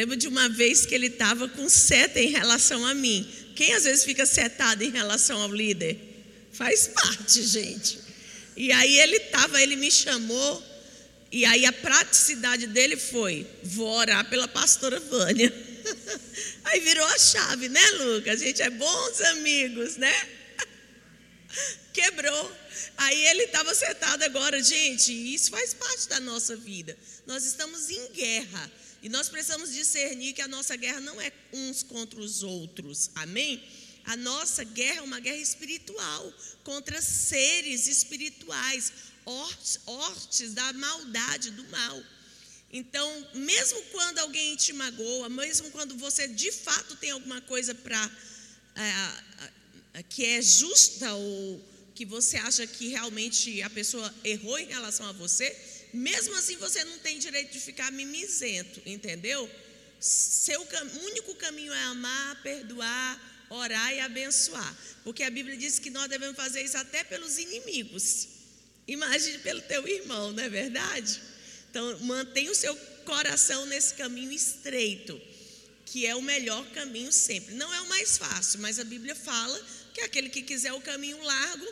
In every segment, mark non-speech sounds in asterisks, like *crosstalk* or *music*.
Lembro de uma vez que ele estava com seta em relação a mim. Quem às vezes fica setado em relação ao líder? Faz parte, gente. E aí ele estava, ele me chamou, e aí a praticidade dele foi: vou orar pela pastora Vânia. *laughs* Aí virou a chave, né, Lucas? A gente é bons amigos, né? *laughs* Quebrou. Aí ele estava sentado agora, gente, isso faz parte da nossa vida. Nós estamos em guerra. E nós precisamos discernir que a nossa guerra não é uns contra os outros. Amém? A nossa guerra é uma guerra espiritual contra seres espirituais, hortes da maldade, do mal. Então, mesmo quando alguém te magoa, mesmo quando você de fato tem alguma coisa para é, que é justa ou que você acha que realmente a pessoa errou em relação a você, mesmo assim você não tem direito de ficar mimizento, entendeu? Seu único caminho é amar, perdoar, orar e abençoar, porque a Bíblia diz que nós devemos fazer isso até pelos inimigos. Imagine pelo teu irmão, não é verdade? Então, mantenha o seu coração nesse caminho estreito, que é o melhor caminho sempre. Não é o mais fácil, mas a Bíblia fala que aquele que quiser o caminho largo,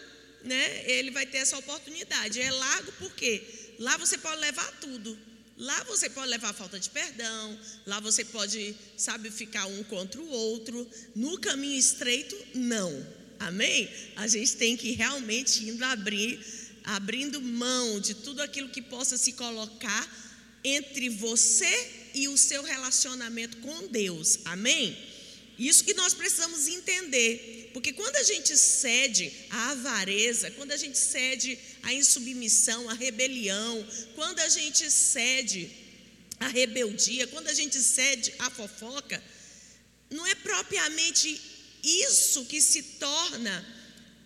né, ele vai ter essa oportunidade. É largo porque lá você pode levar tudo. Lá você pode levar falta de perdão, lá você pode, sabe, ficar um contra o outro. No caminho estreito, não. Amém? A gente tem que realmente indo abrir abrindo mão de tudo aquilo que possa se colocar entre você e o seu relacionamento com Deus. Amém? Isso que nós precisamos entender, porque quando a gente cede à avareza, quando a gente cede à insubmissão, à rebelião, quando a gente cede à rebeldia, quando a gente cede à fofoca, não é propriamente isso que se torna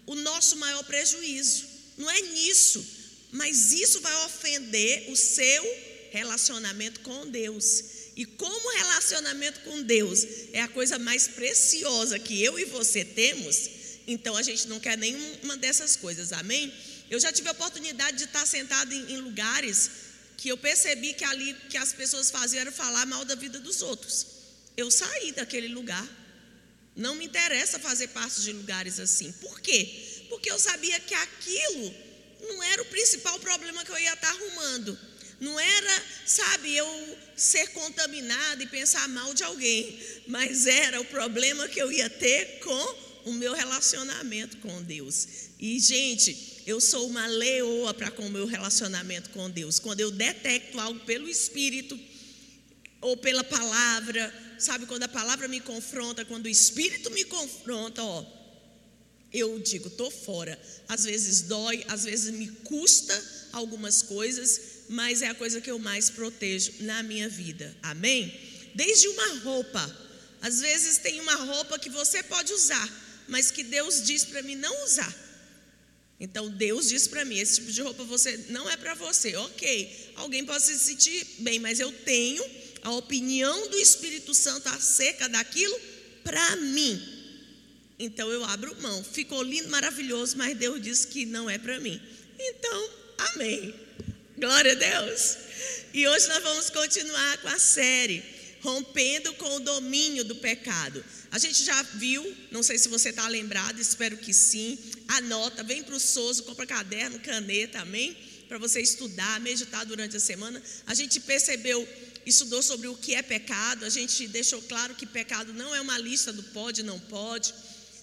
o nosso maior prejuízo. Não é nisso, mas isso vai ofender o seu relacionamento com Deus. E como relacionamento com Deus é a coisa mais preciosa que eu e você temos, então a gente não quer nenhuma dessas coisas, amém? Eu já tive a oportunidade de estar sentado em, em lugares que eu percebi que ali que as pessoas faziam era falar mal da vida dos outros. Eu saí daquele lugar. Não me interessa fazer parte de lugares assim. Por quê? porque eu sabia que aquilo não era o principal problema que eu ia estar arrumando. Não era, sabe, eu ser contaminado e pensar mal de alguém, mas era o problema que eu ia ter com o meu relacionamento com Deus. E, gente, eu sou uma leoa para com o meu relacionamento com Deus. Quando eu detecto algo pelo Espírito ou pela palavra, sabe, quando a palavra me confronta, quando o Espírito me confronta, ó eu digo, estou fora. Às vezes dói, às vezes me custa algumas coisas, mas é a coisa que eu mais protejo na minha vida. Amém? Desde uma roupa. Às vezes tem uma roupa que você pode usar, mas que Deus diz para mim não usar. Então Deus diz para mim: esse tipo de roupa você não é para você. Ok, alguém pode se sentir bem, mas eu tenho a opinião do Espírito Santo acerca daquilo para mim. Então eu abro mão. Ficou lindo, maravilhoso, mas Deus disse que não é para mim. Então, amém. Glória a Deus. E hoje nós vamos continuar com a série Rompendo com o domínio do pecado. A gente já viu, não sei se você está lembrado, espero que sim. Anota, vem para o Souza, compra caderno, caneta, amém? Para você estudar, meditar durante a semana. A gente percebeu estudou sobre o que é pecado, a gente deixou claro que pecado não é uma lista do pode, não pode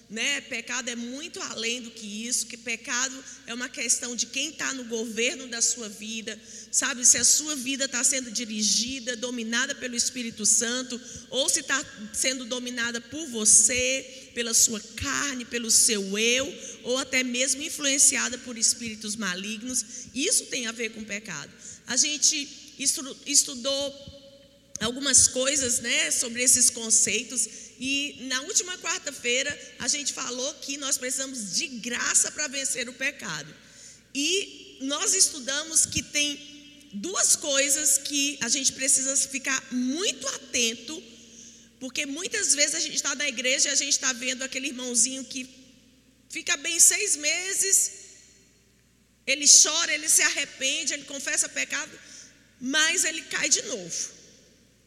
né? Pecado é muito além do que isso, que pecado é uma questão de quem está no governo da sua vida, sabe? Se a sua vida está sendo dirigida, dominada pelo Espírito Santo, ou se está sendo dominada por você, pela sua carne, pelo seu eu, ou até mesmo influenciada por espíritos malignos, isso tem a ver com pecado. A gente estudou algumas coisas, né, sobre esses conceitos e na última quarta-feira a gente falou que nós precisamos de graça para vencer o pecado. E nós estudamos que tem duas coisas que a gente precisa ficar muito atento, porque muitas vezes a gente está na igreja e a gente está vendo aquele irmãozinho que fica bem seis meses, ele chora, ele se arrepende, ele confessa pecado, mas ele cai de novo.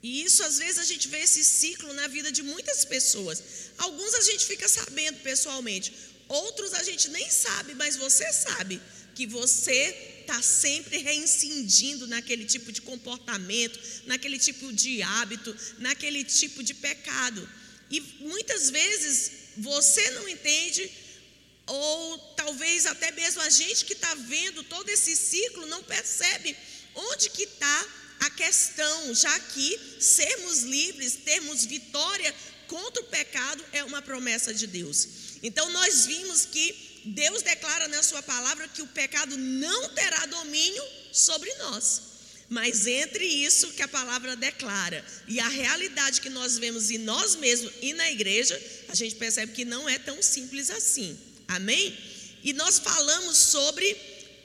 E isso às vezes a gente vê esse ciclo na vida de muitas pessoas. Alguns a gente fica sabendo pessoalmente, outros a gente nem sabe, mas você sabe que você está sempre reincidindo naquele tipo de comportamento, naquele tipo de hábito, naquele tipo de pecado. E muitas vezes você não entende, ou talvez até mesmo a gente que está vendo todo esse ciclo não percebe onde que está a questão, já que sermos livres, termos vitória contra o pecado é uma promessa de Deus. Então nós vimos que Deus declara na Sua palavra que o pecado não terá domínio sobre nós. Mas entre isso que a palavra declara e a realidade que nós vemos em nós mesmos e na igreja, a gente percebe que não é tão simples assim. Amém? E nós falamos sobre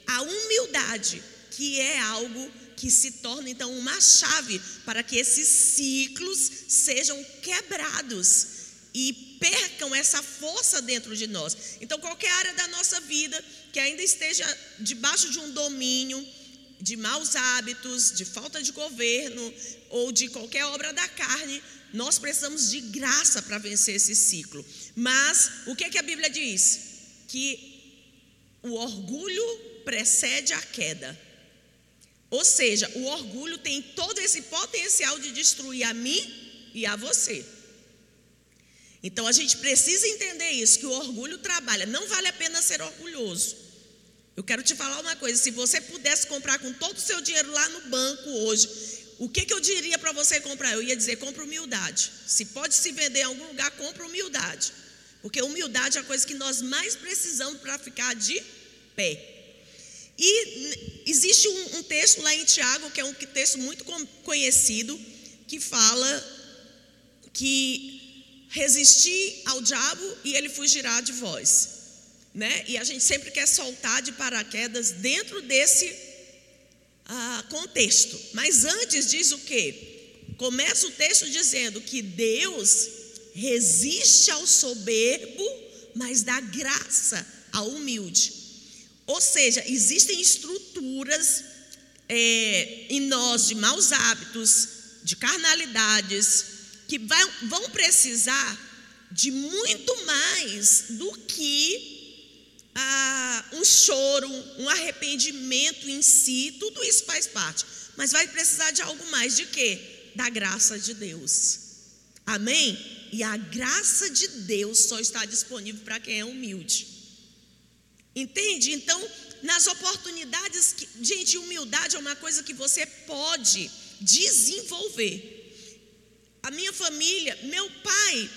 a humildade, que é algo que se torna então uma chave para que esses ciclos sejam quebrados e percam essa força dentro de nós. Então, qualquer área da nossa vida que ainda esteja debaixo de um domínio, de maus hábitos, de falta de governo ou de qualquer obra da carne, nós precisamos de graça para vencer esse ciclo. Mas o que, é que a Bíblia diz? Que o orgulho precede a queda. Ou seja, o orgulho tem todo esse potencial de destruir a mim e a você. Então a gente precisa entender isso, que o orgulho trabalha. Não vale a pena ser orgulhoso. Eu quero te falar uma coisa: se você pudesse comprar com todo o seu dinheiro lá no banco hoje, o que, que eu diria para você comprar? Eu ia dizer: compra humildade. Se pode se vender em algum lugar, compra humildade. Porque humildade é a coisa que nós mais precisamos para ficar de pé. E existe um, um, texto lá em Tiago, que é um texto muito conhecido, que fala que resistir ao diabo e ele fugirá de vós. Né? E a gente sempre quer soltar de paraquedas dentro desse ah, contexto. Mas antes diz o que? Começa o texto dizendo que Deus resiste ao soberbo, mas dá graça ao humilde. Ou seja, existem estruturas é, em nós de maus hábitos, de carnalidades, que vão precisar de muito mais do que ah, um choro, um arrependimento em si, tudo isso faz parte. Mas vai precisar de algo mais de quê? Da graça de Deus. Amém? E a graça de Deus só está disponível para quem é humilde. Entende? Então, nas oportunidades que, gente, humildade é uma coisa que você pode desenvolver. A minha família, meu pai,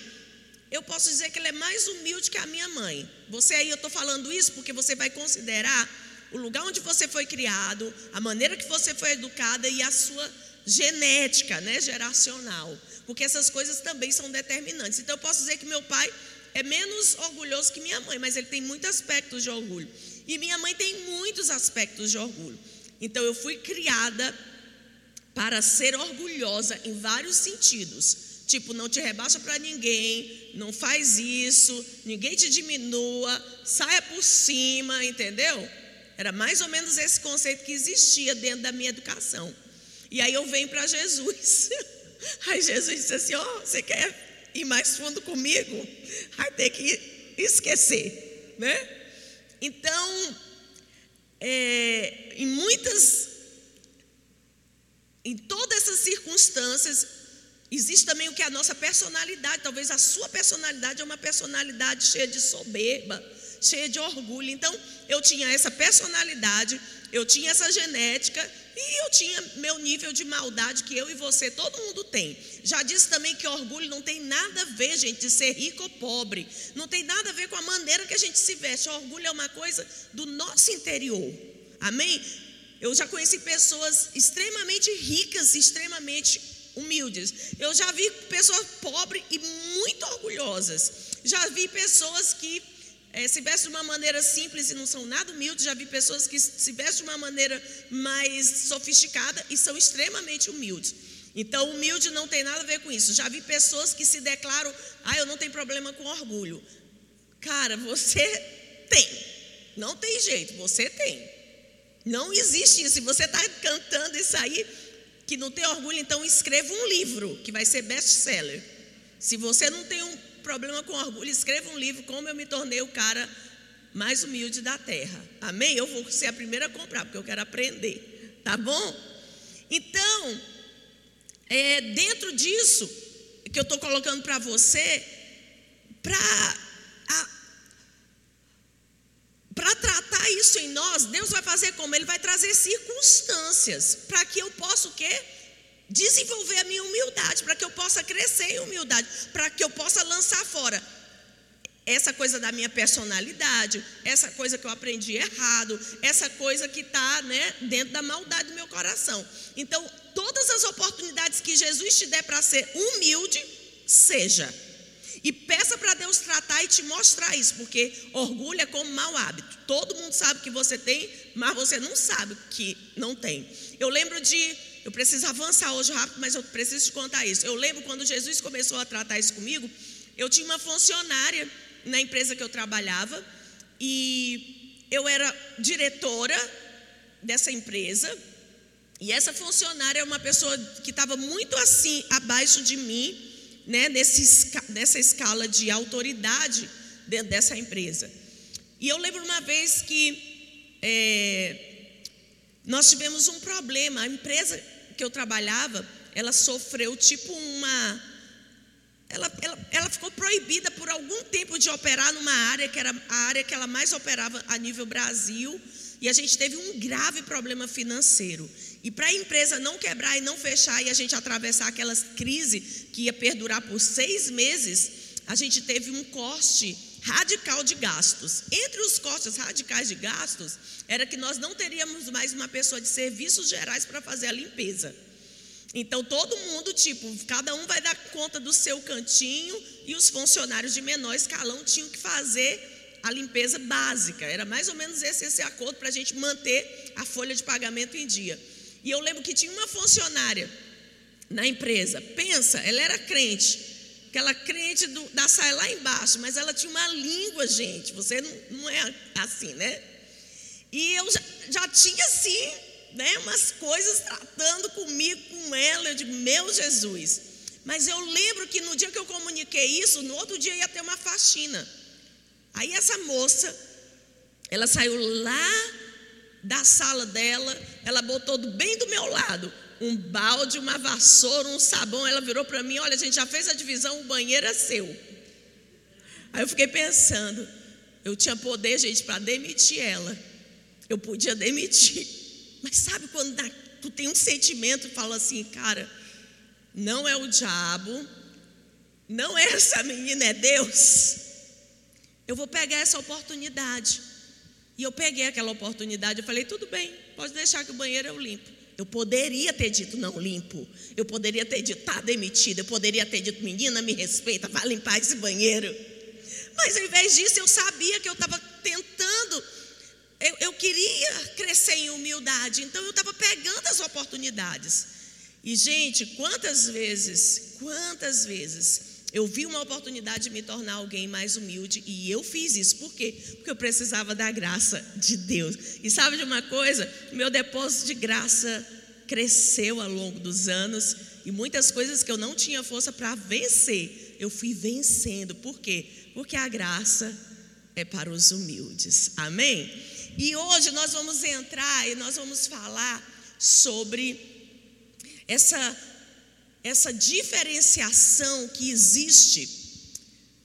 eu posso dizer que ele é mais humilde que a minha mãe. Você aí, eu estou falando isso porque você vai considerar o lugar onde você foi criado, a maneira que você foi educada e a sua genética, né, geracional. Porque essas coisas também são determinantes. Então eu posso dizer que meu pai é menos orgulhoso que minha mãe, mas ele tem muitos aspectos de orgulho. E minha mãe tem muitos aspectos de orgulho. Então eu fui criada para ser orgulhosa em vários sentidos. Tipo, não te rebaixa para ninguém, não faz isso, ninguém te diminua, saia por cima, entendeu? Era mais ou menos esse conceito que existia dentro da minha educação. E aí eu venho para Jesus. *laughs* Aí Jesus disse assim: Ó, oh, você quer ir mais fundo comigo? Vai ter que esquecer, né? Então, é, em muitas em todas essas circunstâncias, existe também o que é a nossa personalidade. Talvez a sua personalidade é uma personalidade cheia de soberba, cheia de orgulho. Então, eu tinha essa personalidade, eu tinha essa genética e eu tinha meu nível de maldade que eu e você, todo mundo tem. Já disse também que orgulho não tem nada a ver, gente, de ser rico ou pobre. Não tem nada a ver com a maneira que a gente se veste. orgulho é uma coisa do nosso interior. Amém? Eu já conheci pessoas extremamente ricas, extremamente humildes. Eu já vi pessoas pobres e muito orgulhosas. Já vi pessoas que é, se vestem de uma maneira simples e não são nada humildes. Já vi pessoas que se vestem de uma maneira mais sofisticada e são extremamente humildes. Então, humilde não tem nada a ver com isso. Já vi pessoas que se declaram, ah, eu não tenho problema com orgulho. Cara, você tem. Não tem jeito, você tem. Não existe isso. Se você está cantando isso aí, que não tem orgulho, então escreva um livro que vai ser best-seller. Se você não tem um problema com orgulho, escreva um livro como eu me tornei o cara mais humilde da terra. Amém? Eu vou ser a primeira a comprar, porque eu quero aprender. Tá bom? Então, é, dentro disso que eu estou colocando para você, para tratar isso em nós, Deus vai fazer como? Ele vai trazer circunstâncias para que eu possa o quê? Desenvolver a minha humildade, para que eu possa crescer em humildade, para que eu possa lançar fora essa coisa da minha personalidade, essa coisa que eu aprendi errado, essa coisa que está né, dentro da maldade do meu coração. Então, todas as oportunidades que Jesus te der para ser humilde, seja. E peça para Deus tratar e te mostrar isso, porque orgulho é como mau hábito. Todo mundo sabe que você tem, mas você não sabe que não tem. Eu lembro de. Eu preciso avançar hoje rápido, mas eu preciso te contar isso. Eu lembro quando Jesus começou a tratar isso comigo, eu tinha uma funcionária na empresa que eu trabalhava e eu era diretora dessa empresa e essa funcionária é uma pessoa que estava muito assim abaixo de mim, né, nesse, nessa escala de autoridade dentro dessa empresa. E eu lembro uma vez que é, nós tivemos um problema. A empresa que eu trabalhava, ela sofreu tipo uma ela, ela, ela, ficou proibida por algum tempo de operar numa área que era a área que ela mais operava a nível Brasil. E a gente teve um grave problema financeiro. E para a empresa não quebrar e não fechar e a gente atravessar aquelas crises que ia perdurar por seis meses, a gente teve um corte radical de gastos. Entre os cortes radicais de gastos, era que nós não teríamos mais uma pessoa de serviços gerais para fazer a limpeza. Então todo mundo, tipo, cada um vai dar conta do seu cantinho e os funcionários de menor escalão tinham que fazer a limpeza básica. Era mais ou menos esse, esse acordo para a gente manter a folha de pagamento em dia. E eu lembro que tinha uma funcionária na empresa. Pensa, ela era crente, aquela crente do, da saia lá embaixo, mas ela tinha uma língua, gente. Você não, não é assim, né? E eu já, já tinha assim né, umas coisas tratando comigo, com ela. Eu digo, meu Jesus. Mas eu lembro que no dia que eu comuniquei isso, no outro dia ia ter uma faxina. Aí essa moça, ela saiu lá da sala dela, ela botou bem do meu lado um balde, uma vassoura, um sabão. Ela virou para mim: Olha, a gente já fez a divisão, o banheiro é seu. Aí eu fiquei pensando: eu tinha poder, gente, para demitir ela. Eu podia demitir. Mas sabe quando dá, tu tem um sentimento e fala assim, cara, não é o diabo, não é essa menina, é Deus. Eu vou pegar essa oportunidade. E eu peguei aquela oportunidade, eu falei, tudo bem, pode deixar que o banheiro eu limpo. Eu poderia ter dito não limpo. Eu poderia ter dito tá demitida. Eu poderia ter dito menina me respeita, vai limpar esse banheiro. Mas ao invés disso eu sabia que eu estava tentando eu, eu queria crescer em humildade, então eu estava pegando as oportunidades. E, gente, quantas vezes, quantas vezes eu vi uma oportunidade de me tornar alguém mais humilde e eu fiz isso. Por quê? Porque eu precisava da graça de Deus. E sabe de uma coisa? Meu depósito de graça cresceu ao longo dos anos e muitas coisas que eu não tinha força para vencer, eu fui vencendo. Por quê? Porque a graça é para os humildes. Amém? E hoje nós vamos entrar e nós vamos falar sobre essa, essa diferenciação que existe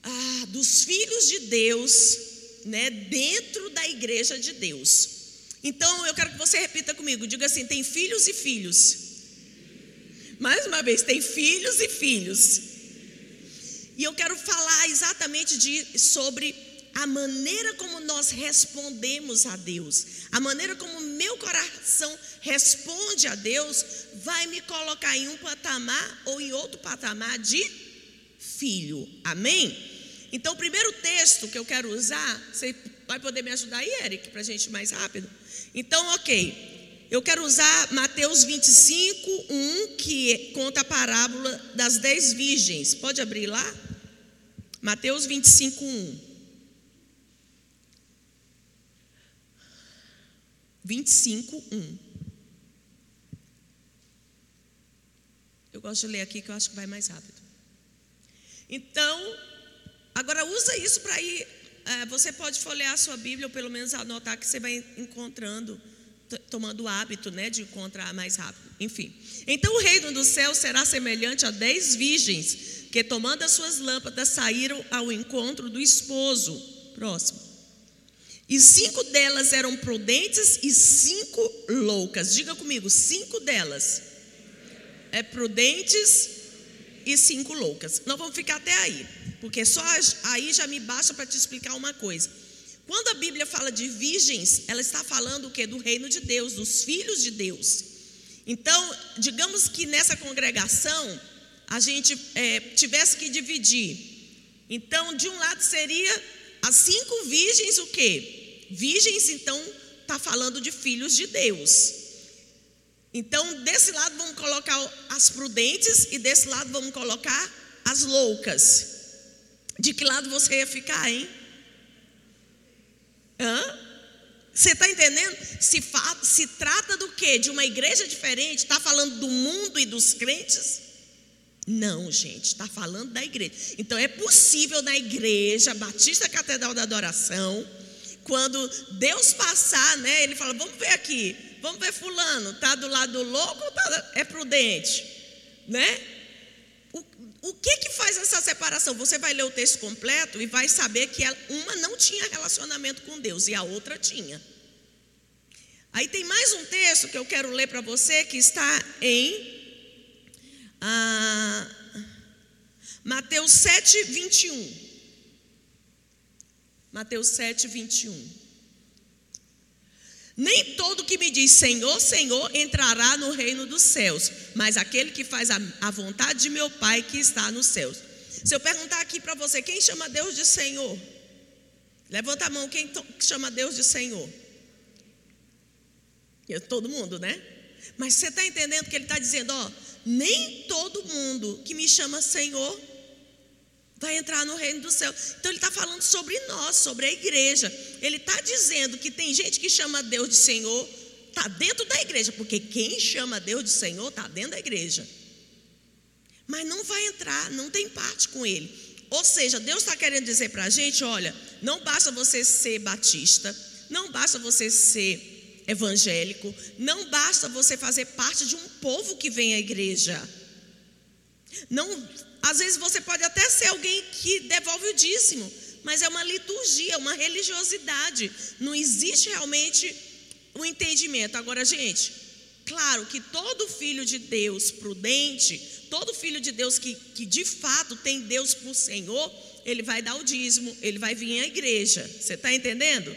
ah, dos filhos de Deus né, dentro da igreja de Deus. Então eu quero que você repita comigo, diga assim: tem filhos e filhos. Mais uma vez, tem filhos e filhos. E eu quero falar exatamente de, sobre a maneira como nós respondemos a Deus, a maneira como meu coração responde a Deus, vai me colocar em um patamar ou em outro patamar de filho. Amém? Então, o primeiro texto que eu quero usar, você vai poder me ajudar aí, Eric, para a gente ir mais rápido? Então, ok. Eu quero usar Mateus 25, 1, que conta a parábola das dez virgens. Pode abrir lá? Mateus 25, 1. 25, 1. gosto de ler aqui que eu acho que vai mais rápido. Então, agora usa isso para ir. É, você pode folhear a sua Bíblia ou pelo menos anotar que você vai encontrando, tomando o hábito né, de encontrar mais rápido. Enfim. Então o reino do céu será semelhante a dez virgens que, tomando as suas lâmpadas, saíram ao encontro do esposo. Próximo. E cinco delas eram prudentes e cinco loucas. Diga comigo, cinco delas é prudentes e cinco loucas. Nós vamos ficar até aí, porque só aí já me basta para te explicar uma coisa. Quando a Bíblia fala de virgens, ela está falando o que? Do reino de Deus, dos filhos de Deus. Então, digamos que nessa congregação a gente é, tivesse que dividir. Então, de um lado seria as cinco virgens, o que? Virgens, então, está falando de filhos de Deus. Então, desse lado vamos colocar as prudentes e desse lado vamos colocar as loucas. De que lado você ia ficar, hein? Hã? Você está entendendo? Se, se trata do que? De uma igreja diferente? Está falando do mundo e dos crentes? Não, gente, está falando da igreja. Então é possível na igreja Batista Catedral da Adoração, quando Deus passar, né? Ele fala: vamos ver aqui, vamos ver fulano, está do lado louco ou tá, é prudente? Né? O, o que que faz essa separação? Você vai ler o texto completo e vai saber que uma não tinha relacionamento com Deus e a outra tinha. Aí tem mais um texto que eu quero ler para você que está em ah, Mateus 7, 21. Mateus 7, 21. Nem todo que me diz Senhor, Senhor entrará no reino dos céus, mas aquele que faz a, a vontade de meu Pai que está nos céus. Se eu perguntar aqui para você, quem chama Deus de Senhor? Levanta a mão, quem chama Deus de Senhor? Eu, todo mundo, né? Mas você está entendendo que ele está dizendo, ó, nem todo mundo que me chama Senhor vai entrar no reino do céu. Então ele está falando sobre nós, sobre a igreja. Ele está dizendo que tem gente que chama Deus de Senhor, está dentro da igreja, porque quem chama Deus de Senhor está dentro da igreja. Mas não vai entrar, não tem parte com ele. Ou seja, Deus está querendo dizer para a gente: olha, não basta você ser batista, não basta você ser evangélico, não basta você fazer parte de um povo que vem à igreja. Não às vezes você pode até ser alguém que devolve o dízimo, mas é uma liturgia, uma religiosidade. Não existe realmente o um entendimento. Agora, gente, claro que todo filho de Deus prudente, todo filho de Deus que, que de fato tem Deus por Senhor, ele vai dar o dízimo, ele vai vir à igreja. Você está entendendo?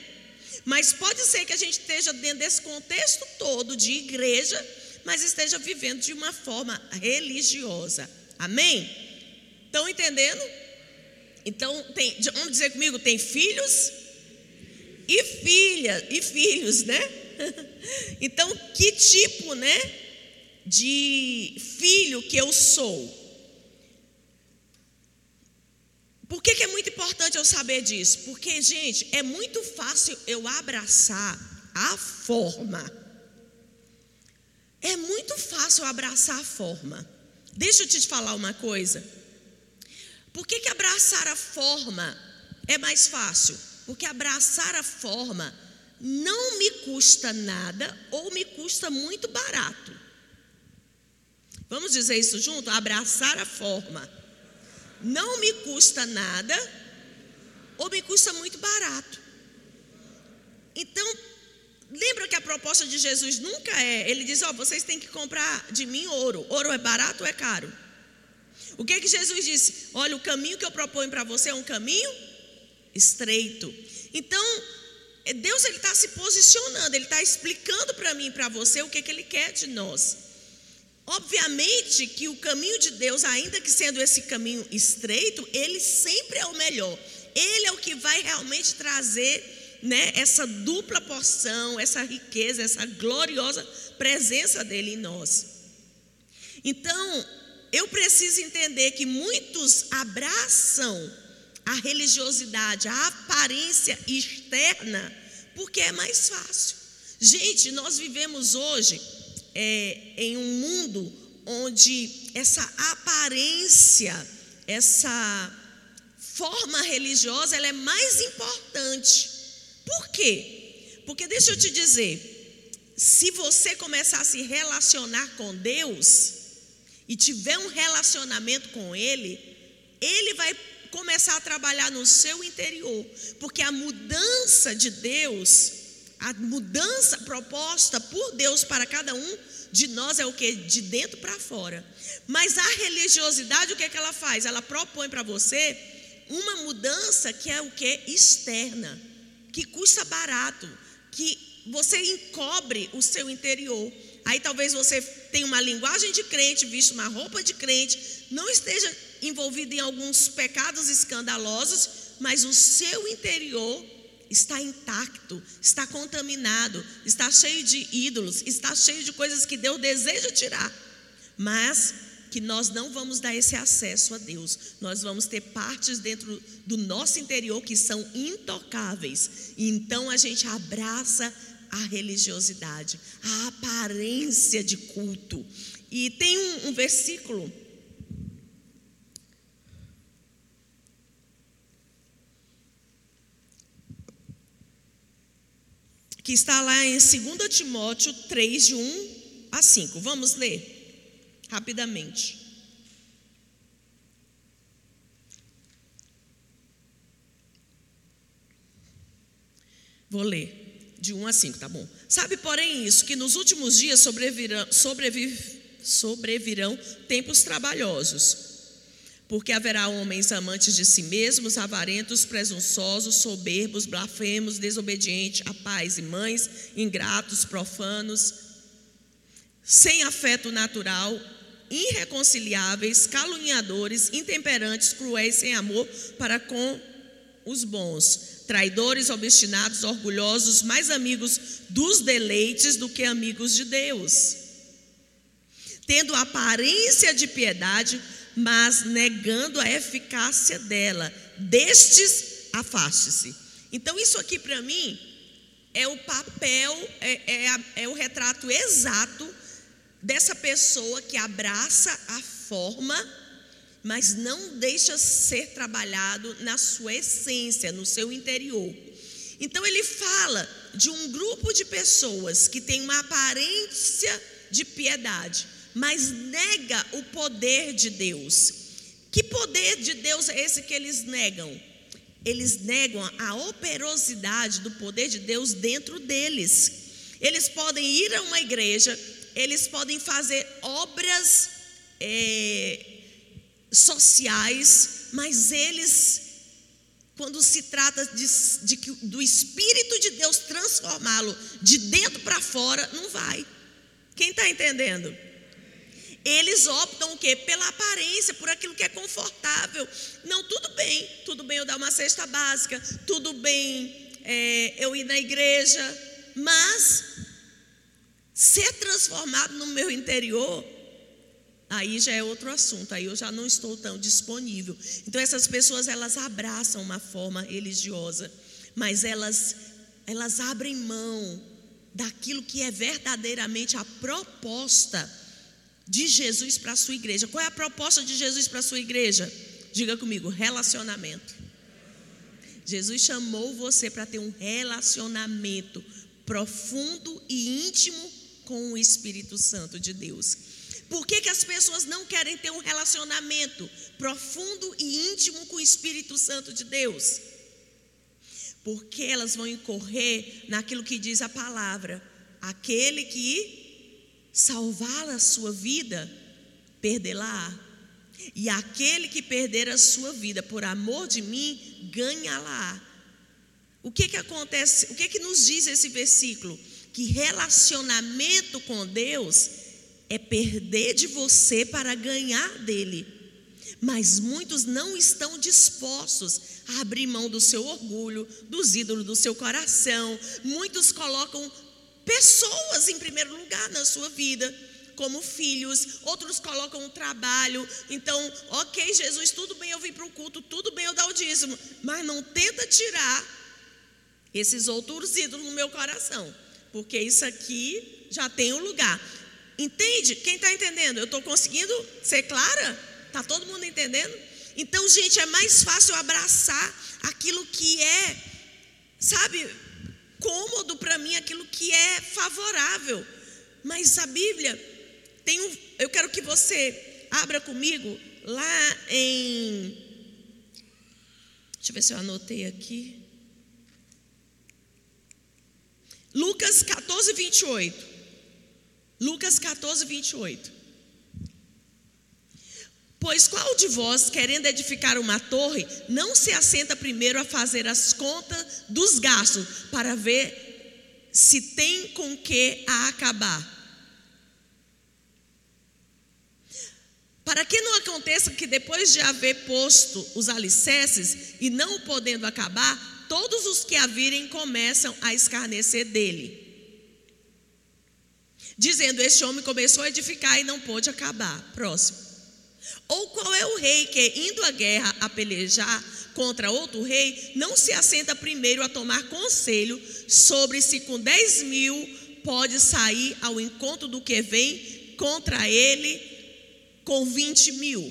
Mas pode ser que a gente esteja dentro desse contexto todo de igreja, mas esteja vivendo de uma forma religiosa. Amém? Estão entendendo? Então, tem, vamos dizer comigo, tem filhos e filhas, e filhos, né? *laughs* Então, que tipo, né, de filho que eu sou? Por que, que é muito importante eu saber disso? Porque, gente, é muito fácil eu abraçar a forma. É muito fácil abraçar a forma. Deixa eu te falar uma coisa. Por que, que abraçar a forma é mais fácil? Porque abraçar a forma não me custa nada ou me custa muito barato. Vamos dizer isso junto? Abraçar a forma não me custa nada ou me custa muito barato. Então, lembra que a proposta de Jesus nunca é, ele diz, ó, oh, vocês têm que comprar de mim ouro. Ouro é barato ou é caro? O que que Jesus disse? Olha, o caminho que eu proponho para você é um caminho estreito. Então, é, Deus ele está se posicionando, ele está explicando para mim e para você o que, que ele quer de nós. Obviamente que o caminho de Deus, ainda que sendo esse caminho estreito, ele sempre é o melhor. Ele é o que vai realmente trazer né, essa dupla porção, essa riqueza, essa gloriosa presença dele em nós. Então, eu preciso entender que muitos abraçam a religiosidade, a aparência externa, porque é mais fácil. Gente, nós vivemos hoje é, em um mundo onde essa aparência, essa forma religiosa, ela é mais importante. Por quê? Porque deixa eu te dizer, se você começar a se relacionar com Deus e tiver um relacionamento com Ele, Ele vai começar a trabalhar no seu interior, porque a mudança de Deus, a mudança proposta por Deus para cada um de nós é o que? De dentro para fora. Mas a religiosidade, o que, é que ela faz? Ela propõe para você uma mudança que é o que? Externa, que custa barato, que você encobre o seu interior. Aí talvez você tenha uma linguagem de crente, visto uma roupa de crente, não esteja envolvido em alguns pecados escandalosos, mas o seu interior está intacto, está contaminado, está cheio de ídolos, está cheio de coisas que Deus deseja tirar, mas que nós não vamos dar esse acesso a Deus. Nós vamos ter partes dentro do nosso interior que são intocáveis. Então a gente abraça a religiosidade, a aparência de culto. E tem um, um versículo que está lá em 2 Timóteo 3, de 1 a 5. Vamos ler rapidamente. Vou ler de 1 a 5, tá bom? Sabe, porém, isso, que nos últimos dias sobrevirão, sobrevirão tempos trabalhosos porque haverá homens amantes de si mesmos, avarentos, presunçosos, soberbos, blasfemos, desobedientes a pais e mães, ingratos, profanos, sem afeto natural, irreconciliáveis, caluniadores, intemperantes, cruéis, sem amor para com os bons, traidores, obstinados, orgulhosos, mais amigos dos deleites do que amigos de Deus. Tendo aparência de piedade, mas negando a eficácia dela. Destes, afaste-se. Então, isso aqui para mim é o papel, é, é, é o retrato exato dessa pessoa que abraça a forma, mas não deixa ser trabalhado na sua essência, no seu interior. Então ele fala de um grupo de pessoas que tem uma aparência de piedade, mas nega o poder de Deus. Que poder de Deus é esse que eles negam? Eles negam a operosidade do poder de Deus dentro deles. Eles podem ir a uma igreja, eles podem fazer obras é, sociais, mas eles, quando se trata de, de, do Espírito de Deus transformá-lo de dentro para fora, não vai. Quem está entendendo? Eles optam o quê? Pela aparência, por aquilo que é confortável. Não, tudo bem, tudo bem eu dar uma cesta básica, tudo bem é, eu ir na igreja, mas ser transformado no meu interior, aí já é outro assunto, aí eu já não estou tão disponível. Então essas pessoas elas abraçam uma forma religiosa, mas elas elas abrem mão daquilo que é verdadeiramente a proposta de Jesus para a sua igreja. Qual é a proposta de Jesus para a sua igreja? Diga comigo: relacionamento. Jesus chamou você para ter um relacionamento profundo e íntimo com o Espírito Santo de Deus. Por que, que as pessoas não querem ter um relacionamento profundo e íntimo com o Espírito Santo de Deus? Porque elas vão incorrer naquilo que diz a palavra: aquele que salvar a sua vida, perdê-la. E aquele que perder a sua vida por amor de mim, ganha-la. O que que acontece? O que que nos diz esse versículo? Que relacionamento com Deus é perder de você para ganhar dele. Mas muitos não estão dispostos a abrir mão do seu orgulho, dos ídolos do seu coração. Muitos colocam pessoas em primeiro lugar na sua vida, como filhos, outros colocam o trabalho. Então, ok, Jesus, tudo bem eu vim para o culto, tudo bem eu dar o dízimo, mas não tenta tirar esses outros ídolos no meu coração, porque isso aqui já tem um lugar. Entende? Quem está entendendo? Eu estou conseguindo ser clara? Está todo mundo entendendo? Então, gente, é mais fácil abraçar aquilo que é, sabe, cômodo para mim, aquilo que é favorável. Mas a Bíblia tem um. Eu quero que você abra comigo lá em. Deixa eu ver se eu anotei aqui. Lucas 14, 28. Lucas 14, 28. Pois qual de vós, querendo edificar uma torre, não se assenta primeiro a fazer as contas dos gastos, para ver se tem com que a acabar? Para que não aconteça que depois de haver posto os alicerces e não podendo acabar, todos os que a virem começam a escarnecer dele. Dizendo: Este homem começou a edificar e não pôde acabar. Próximo. Ou qual é o rei que, indo à guerra a pelejar contra outro rei, não se assenta primeiro a tomar conselho sobre se com 10 mil pode sair ao encontro do que vem contra ele com 20 mil?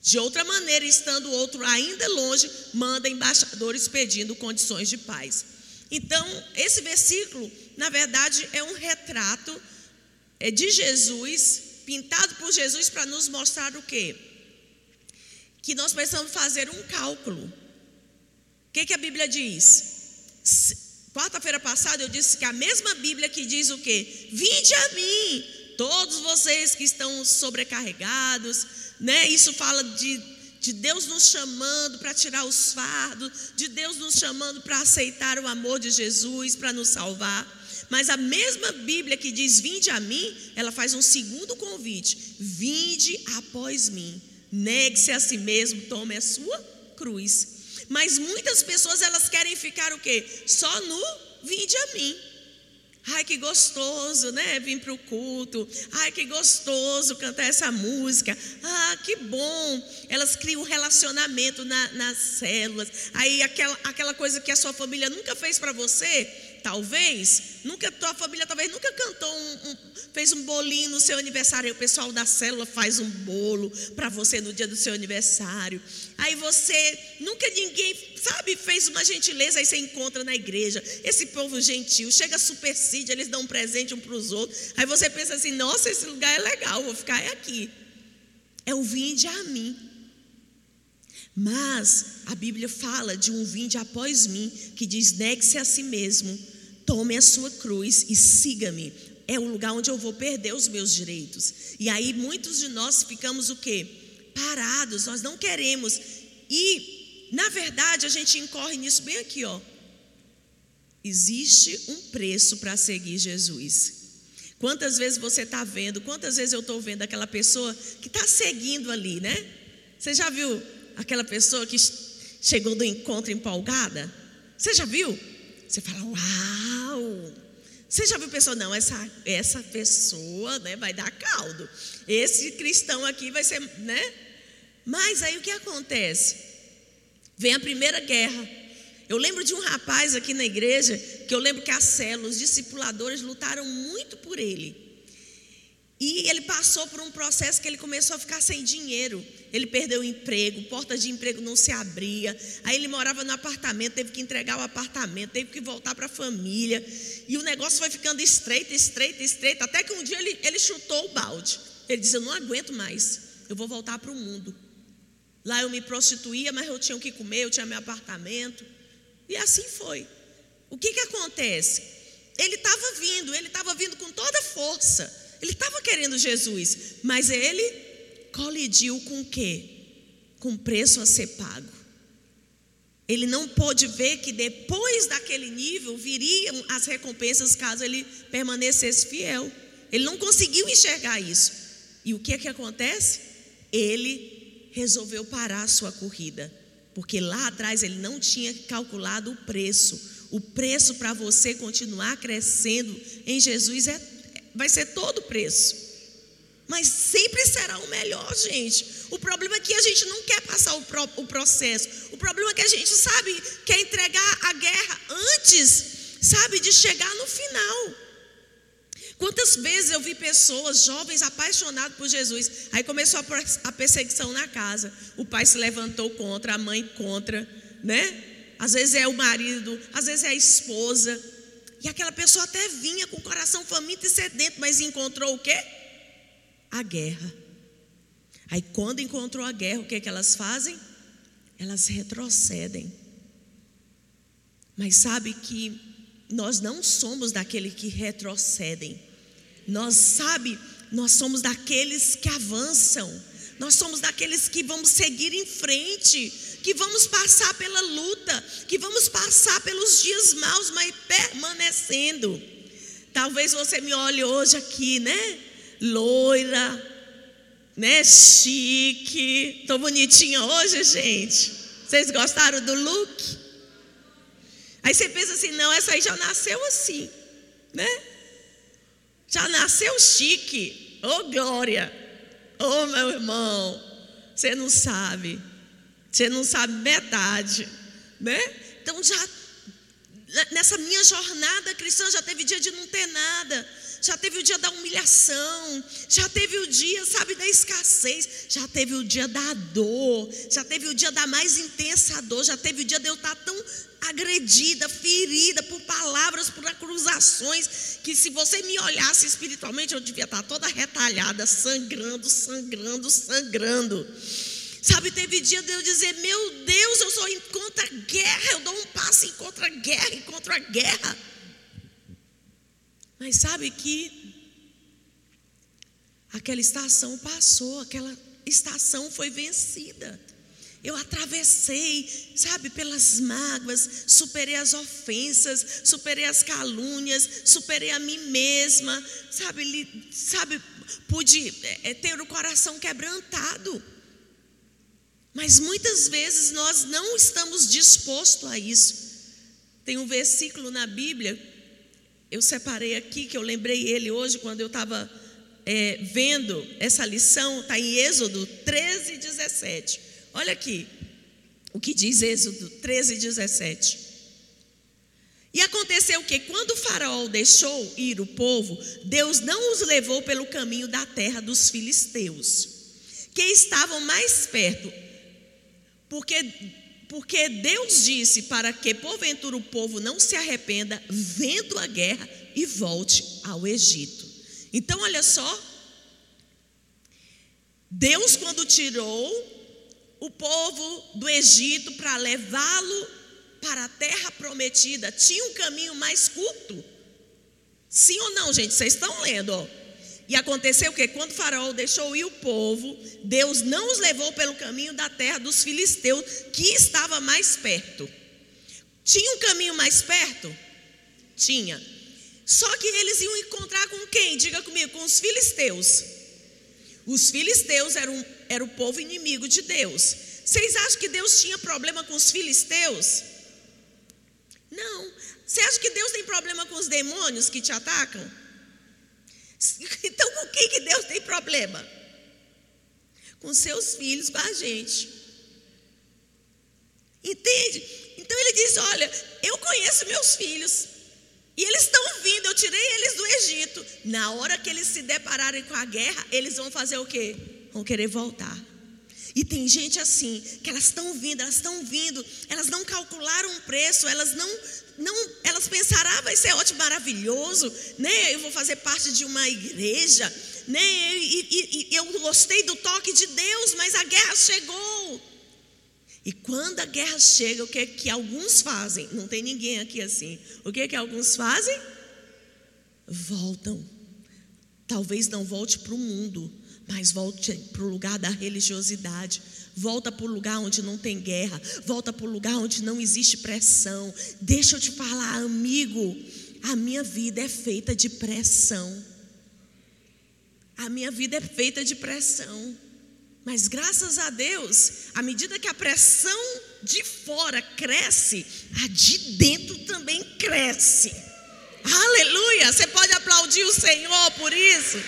De outra maneira, estando outro ainda longe, manda embaixadores pedindo condições de paz. Então, esse versículo, na verdade, é um retrato é de Jesus pintado por Jesus para nos mostrar o quê? Que nós precisamos fazer um cálculo. O que, que a Bíblia diz? Quarta-feira passada eu disse que a mesma Bíblia que diz o quê? Vinde a mim, todos vocês que estão sobrecarregados, né? Isso fala de, de Deus nos chamando para tirar os fardos, de Deus nos chamando para aceitar o amor de Jesus, para nos salvar. Mas a mesma Bíblia que diz vinde a mim, ela faz um segundo convite: vinde após mim. Negue-se a si mesmo, tome a sua cruz. Mas muitas pessoas elas querem ficar o quê? Só no vinde a mim. Ai, que gostoso, né? Vim para o culto. Ai, que gostoso cantar essa música. Ah, que bom. Elas criam um relacionamento na, nas células. Aí, aquela, aquela coisa que a sua família nunca fez para você, talvez, nunca tua família talvez nunca cantou um, um, fez um bolinho no seu aniversário, o pessoal da célula faz um bolo para você no dia do seu aniversário. Aí você nunca ninguém, sabe, fez uma gentileza, aí você encontra na igreja esse povo gentil, chega supercídio, eles dão um presente um para os outros. Aí você pensa assim: "Nossa, esse lugar é legal, vou ficar aqui". É o vinde a mim. Mas a Bíblia fala de um vinde após mim, que diz: negue-se a si mesmo tome a sua cruz e siga-me. É o lugar onde eu vou perder os meus direitos. E aí muitos de nós ficamos o quê? Parados, nós não queremos. E, na verdade, a gente incorre nisso bem aqui, ó. Existe um preço para seguir Jesus. Quantas vezes você está vendo, quantas vezes eu estou vendo aquela pessoa que está seguindo ali, né? Você já viu aquela pessoa que chegou do encontro empolgada? Você já viu? Você fala, uau! Você já viu pessoa? Não, essa, essa pessoa né, vai dar caldo. Esse cristão aqui vai ser, né? Mas aí o que acontece? Vem a primeira guerra. Eu lembro de um rapaz aqui na igreja, que eu lembro que as células, os discipuladores lutaram muito por ele. E ele passou por um processo que ele começou a ficar sem dinheiro. Ele perdeu o emprego, porta de emprego não se abria. Aí ele morava no apartamento, teve que entregar o apartamento, teve que voltar para a família. E o negócio foi ficando estreito, estreito, estreito. Até que um dia ele, ele chutou o balde. Ele disse: Eu não aguento mais, eu vou voltar para o mundo. Lá eu me prostituía, mas eu tinha o que comer, eu tinha meu apartamento. E assim foi. O que, que acontece? Ele estava vindo, ele estava vindo com toda força. Ele estava querendo Jesus, mas ele colidiu com o quê? Com preço a ser pago. Ele não pôde ver que depois daquele nível viriam as recompensas caso ele permanecesse fiel. Ele não conseguiu enxergar isso. E o que é que acontece? Ele resolveu parar a sua corrida, porque lá atrás ele não tinha calculado o preço. O preço para você continuar crescendo em Jesus é, vai ser todo o preço. Mas sempre será o melhor, gente. O problema é que a gente não quer passar o, pro, o processo. O problema é que a gente sabe, quer entregar a guerra antes, sabe, de chegar no final. Quantas vezes eu vi pessoas, jovens apaixonados por Jesus, aí começou a perseguição na casa. O pai se levantou contra, a mãe contra, né? Às vezes é o marido, às vezes é a esposa. E aquela pessoa até vinha com o coração faminto e sedento, mas encontrou o quê? A guerra. Aí quando encontrou a guerra, o que, que elas fazem? Elas retrocedem. Mas sabe que nós não somos daqueles que retrocedem. Nós, sabe, nós somos daqueles que avançam. Nós somos daqueles que vamos seguir em frente, que vamos passar pela luta, que vamos passar pelos dias maus, mas permanecendo. Talvez você me olhe hoje aqui, né? Loira, né? Chique. Tô bonitinha hoje, gente. Vocês gostaram do look? Aí você pensa assim, não, essa aí já nasceu assim, né? Já nasceu chique. Ô oh, glória! Oh, meu irmão, você não sabe. Você não sabe metade, né? Então já nessa minha jornada cristã já teve dia de não ter nada. Já teve o dia da humilhação, já teve o dia, sabe, da escassez, já teve o dia da dor, já teve o dia da mais intensa dor, já teve o dia de eu estar tão agredida, ferida por palavras, por acusações, que se você me olhasse espiritualmente, eu devia estar toda retalhada, sangrando, sangrando, sangrando. Sabe, teve dia de eu dizer: Meu Deus, eu sou contra a guerra, eu dou um passo em contra a guerra, em contra a guerra. Mas sabe que aquela estação passou, aquela estação foi vencida. Eu atravessei, sabe, pelas mágoas, superei as ofensas, superei as calúnias, superei a mim mesma, sabe, sabe pude é, ter o coração quebrantado. Mas muitas vezes nós não estamos dispostos a isso. Tem um versículo na Bíblia eu separei aqui, que eu lembrei ele hoje quando eu estava é, vendo essa lição, está em Êxodo 13, 17. Olha aqui o que diz Êxodo 13, 17. E aconteceu que quando o faraó deixou ir o povo, Deus não os levou pelo caminho da terra dos filisteus, que estavam mais perto, porque porque Deus disse para que porventura o povo não se arrependa vendo a guerra e volte ao Egito. Então, olha só. Deus, quando tirou o povo do Egito para levá-lo para a terra prometida, tinha um caminho mais curto. Sim ou não, gente? Vocês estão lendo, ó. E aconteceu que quando o faraó deixou ir o povo, Deus não os levou pelo caminho da terra dos filisteus, que estava mais perto. Tinha um caminho mais perto? Tinha. Só que eles iam encontrar com quem? Diga comigo, com os filisteus. Os filisteus eram, eram o povo inimigo de Deus. Vocês acham que Deus tinha problema com os filisteus? Não. Você acha que Deus tem problema com os demônios que te atacam? *laughs* Então, com quem que Deus tem problema? Com seus filhos, com a gente. Entende? Então ele diz: Olha, eu conheço meus filhos. E eles estão vindo, eu tirei eles do Egito. Na hora que eles se depararem com a guerra, eles vão fazer o quê? Vão querer voltar. E tem gente assim, que elas estão vindo, elas estão vindo, elas não calcularam um preço, elas não não, elas pensaram, ah, vai ser ótimo, maravilhoso, né? Eu vou fazer parte de uma igreja, né? E, e, e eu gostei do toque de Deus, mas a guerra chegou. E quando a guerra chega, o que é que alguns fazem? Não tem ninguém aqui assim. O que é que alguns fazem? Voltam. Talvez não volte para o mundo, mas volte para o lugar da religiosidade Volta para o lugar onde não tem guerra. Volta para o lugar onde não existe pressão. Deixa eu te falar, amigo. A minha vida é feita de pressão. A minha vida é feita de pressão. Mas graças a Deus, à medida que a pressão de fora cresce, a de dentro também cresce. Aleluia! Você pode aplaudir o Senhor por isso?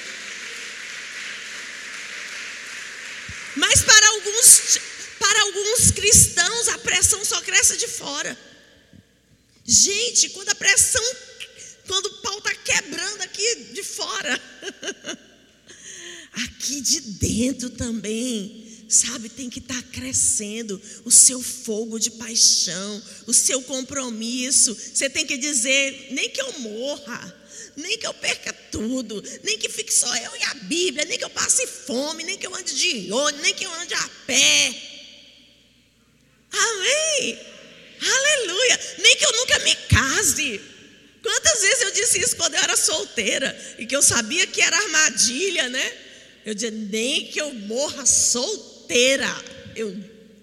Mas para alguns, para alguns cristãos a pressão só cresce de fora. Gente, quando a pressão, quando pau está quebrando aqui de fora. *laughs* aqui de dentro também sabe, tem que estar tá crescendo o seu fogo de paixão, o seu compromisso. Você tem que dizer: nem que eu morra, nem que eu perca tudo, nem que fique só eu e a Bíblia, nem que eu passe fome, nem que eu ande de ônibus, nem que eu ande a pé. Amém. Aleluia. Nem que eu nunca me case. Quantas vezes eu disse isso quando eu era solteira e que eu sabia que era armadilha, né? Eu dizia, nem que eu morra solteira, eu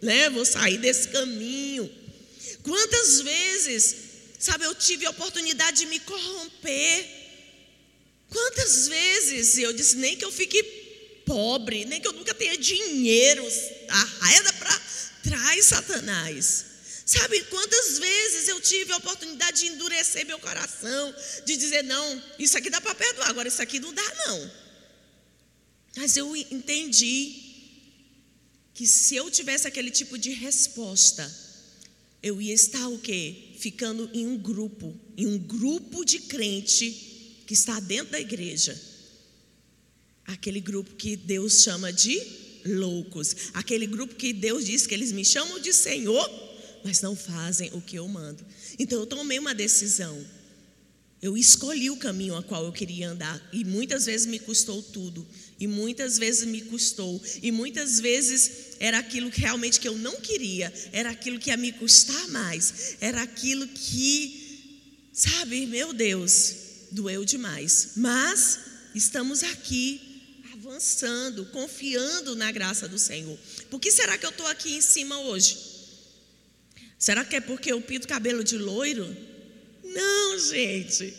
né, vou sair desse caminho. Quantas vezes, sabe, eu tive a oportunidade de me corromper. Quantas vezes eu disse, nem que eu fique pobre, nem que eu nunca tenha dinheiro, arreda para trás, Satanás. Sabe quantas vezes eu tive a oportunidade de endurecer meu coração, de dizer, não, isso aqui dá para perdoar, agora isso aqui não dá, não. Mas eu entendi que se eu tivesse aquele tipo de resposta, eu ia estar o quê? Ficando em um grupo, em um grupo de crente que está dentro da igreja. Aquele grupo que Deus chama de loucos. Aquele grupo que Deus diz que eles me chamam de Senhor, mas não fazem o que eu mando. Então eu tomei uma decisão. Eu escolhi o caminho a qual eu queria andar e muitas vezes me custou tudo, e muitas vezes me custou, e muitas vezes era aquilo que realmente que eu não queria, era aquilo que ia me custar mais, era aquilo que, sabe, meu Deus, doeu demais. Mas estamos aqui avançando, confiando na graça do Senhor. Por que será que eu estou aqui em cima hoje? Será que é porque eu pinto cabelo de loiro? Não, gente.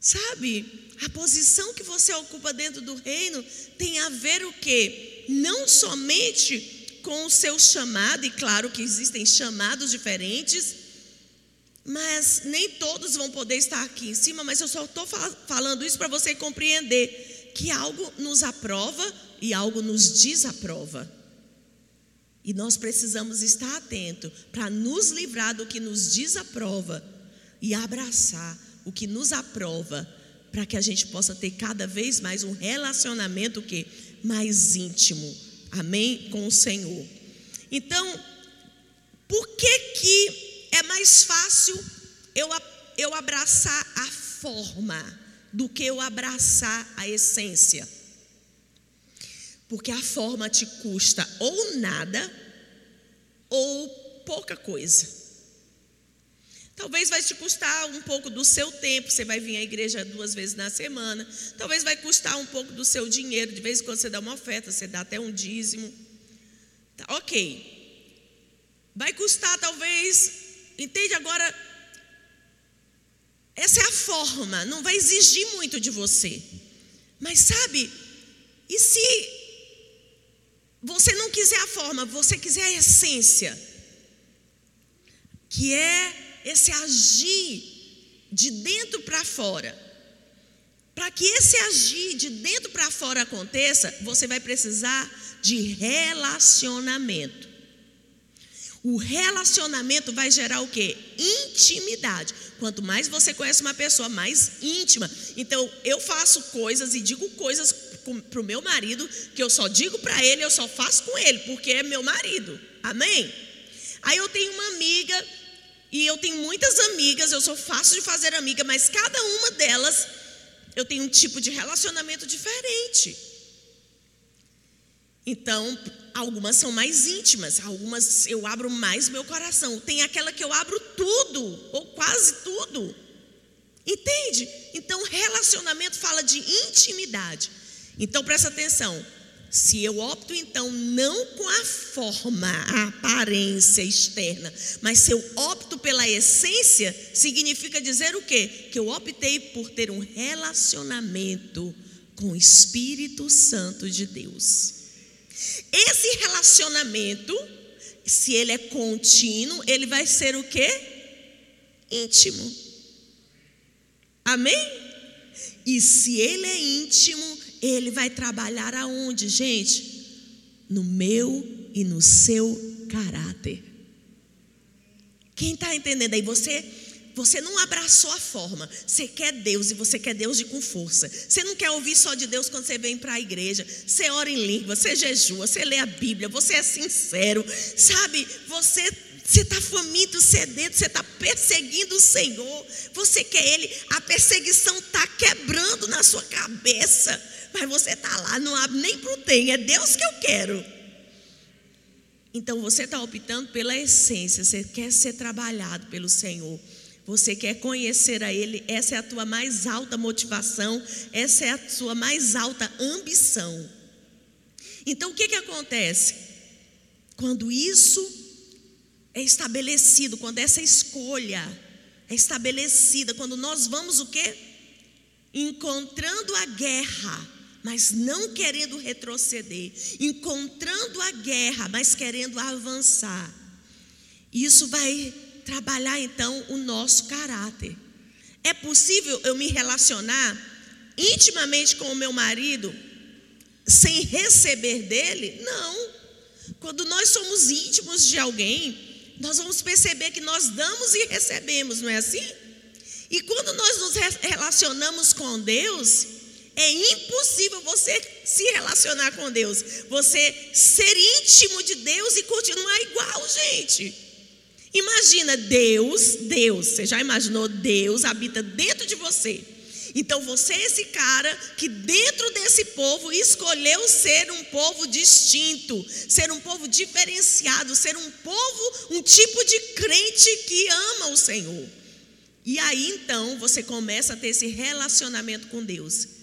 Sabe, a posição que você ocupa dentro do reino tem a ver o quê? Não somente com o seu chamado, e claro que existem chamados diferentes, mas nem todos vão poder estar aqui em cima, mas eu só estou falando isso para você compreender que algo nos aprova e algo nos desaprova. E nós precisamos estar atento para nos livrar do que nos desaprova e abraçar o que nos aprova, para que a gente possa ter cada vez mais um relacionamento que mais íntimo. Amém? Com o Senhor. Então, por que que é mais fácil eu, eu abraçar a forma do que eu abraçar a essência? Porque a forma te custa ou nada ou pouca coisa. Talvez vai te custar um pouco do seu tempo, você vai vir à igreja duas vezes na semana. Talvez vai custar um pouco do seu dinheiro, de vez em quando você dá uma oferta, você dá até um dízimo. Tá, ok. Vai custar talvez, entende agora? Essa é a forma, não vai exigir muito de você. Mas sabe, e se você não quiser a forma, você quiser a essência, que é esse agir de dentro para fora. Para que esse agir de dentro para fora aconteça, você vai precisar de relacionamento. O relacionamento vai gerar o que? Intimidade. Quanto mais você conhece uma pessoa, mais íntima. Então, eu faço coisas e digo coisas para o meu marido que eu só digo para ele, eu só faço com ele, porque é meu marido. Amém? Aí eu tenho uma amiga, e eu tenho muitas amigas, eu sou fácil de fazer amiga, mas cada uma delas eu tenho um tipo de relacionamento diferente. Então, algumas são mais íntimas, algumas eu abro mais meu coração. Tem aquela que eu abro tudo, ou quase tudo. Entende? Então, relacionamento fala de intimidade. Então presta atenção. Se eu opto então não com a forma, a aparência externa, mas se eu opto pela essência, significa dizer o quê? Que eu optei por ter um relacionamento com o Espírito Santo de Deus. Esse relacionamento, se ele é contínuo, ele vai ser o quê? Íntimo. Amém? E se ele é íntimo, ele vai trabalhar aonde, gente? No meu e no seu caráter. Quem está entendendo aí? Você, você não abraçou a forma. Você quer Deus e você quer Deus de com força. Você não quer ouvir só de Deus quando você vem para a igreja. Você ora em língua, você jejua, você lê a Bíblia, você é sincero. Sabe, você você está faminto, sedento, você está perseguindo o Senhor, você quer Ele, a perseguição está quebrando na sua cabeça, mas você está lá, não abre nem para o tem, é Deus que eu quero. Então você está optando pela essência, você quer ser trabalhado pelo Senhor, você quer conhecer a Ele, essa é a tua mais alta motivação, essa é a sua mais alta ambição. Então o que, que acontece? Quando isso é estabelecido, quando essa escolha é estabelecida, quando nós vamos o quê? Encontrando a guerra, mas não querendo retroceder, encontrando a guerra, mas querendo avançar. Isso vai trabalhar então o nosso caráter. É possível eu me relacionar intimamente com o meu marido sem receber dele? Não. Quando nós somos íntimos de alguém, nós vamos perceber que nós damos e recebemos, não é assim? E quando nós nos relacionamos com Deus, é impossível você se relacionar com Deus, você ser íntimo de Deus e continuar igual, gente. Imagina Deus, Deus, você já imaginou Deus habita dentro de você. Então você é esse cara que dentro desse povo escolheu ser um povo distinto, ser um povo diferenciado, ser um povo, um tipo de crente que ama o Senhor. E aí então você começa a ter esse relacionamento com Deus.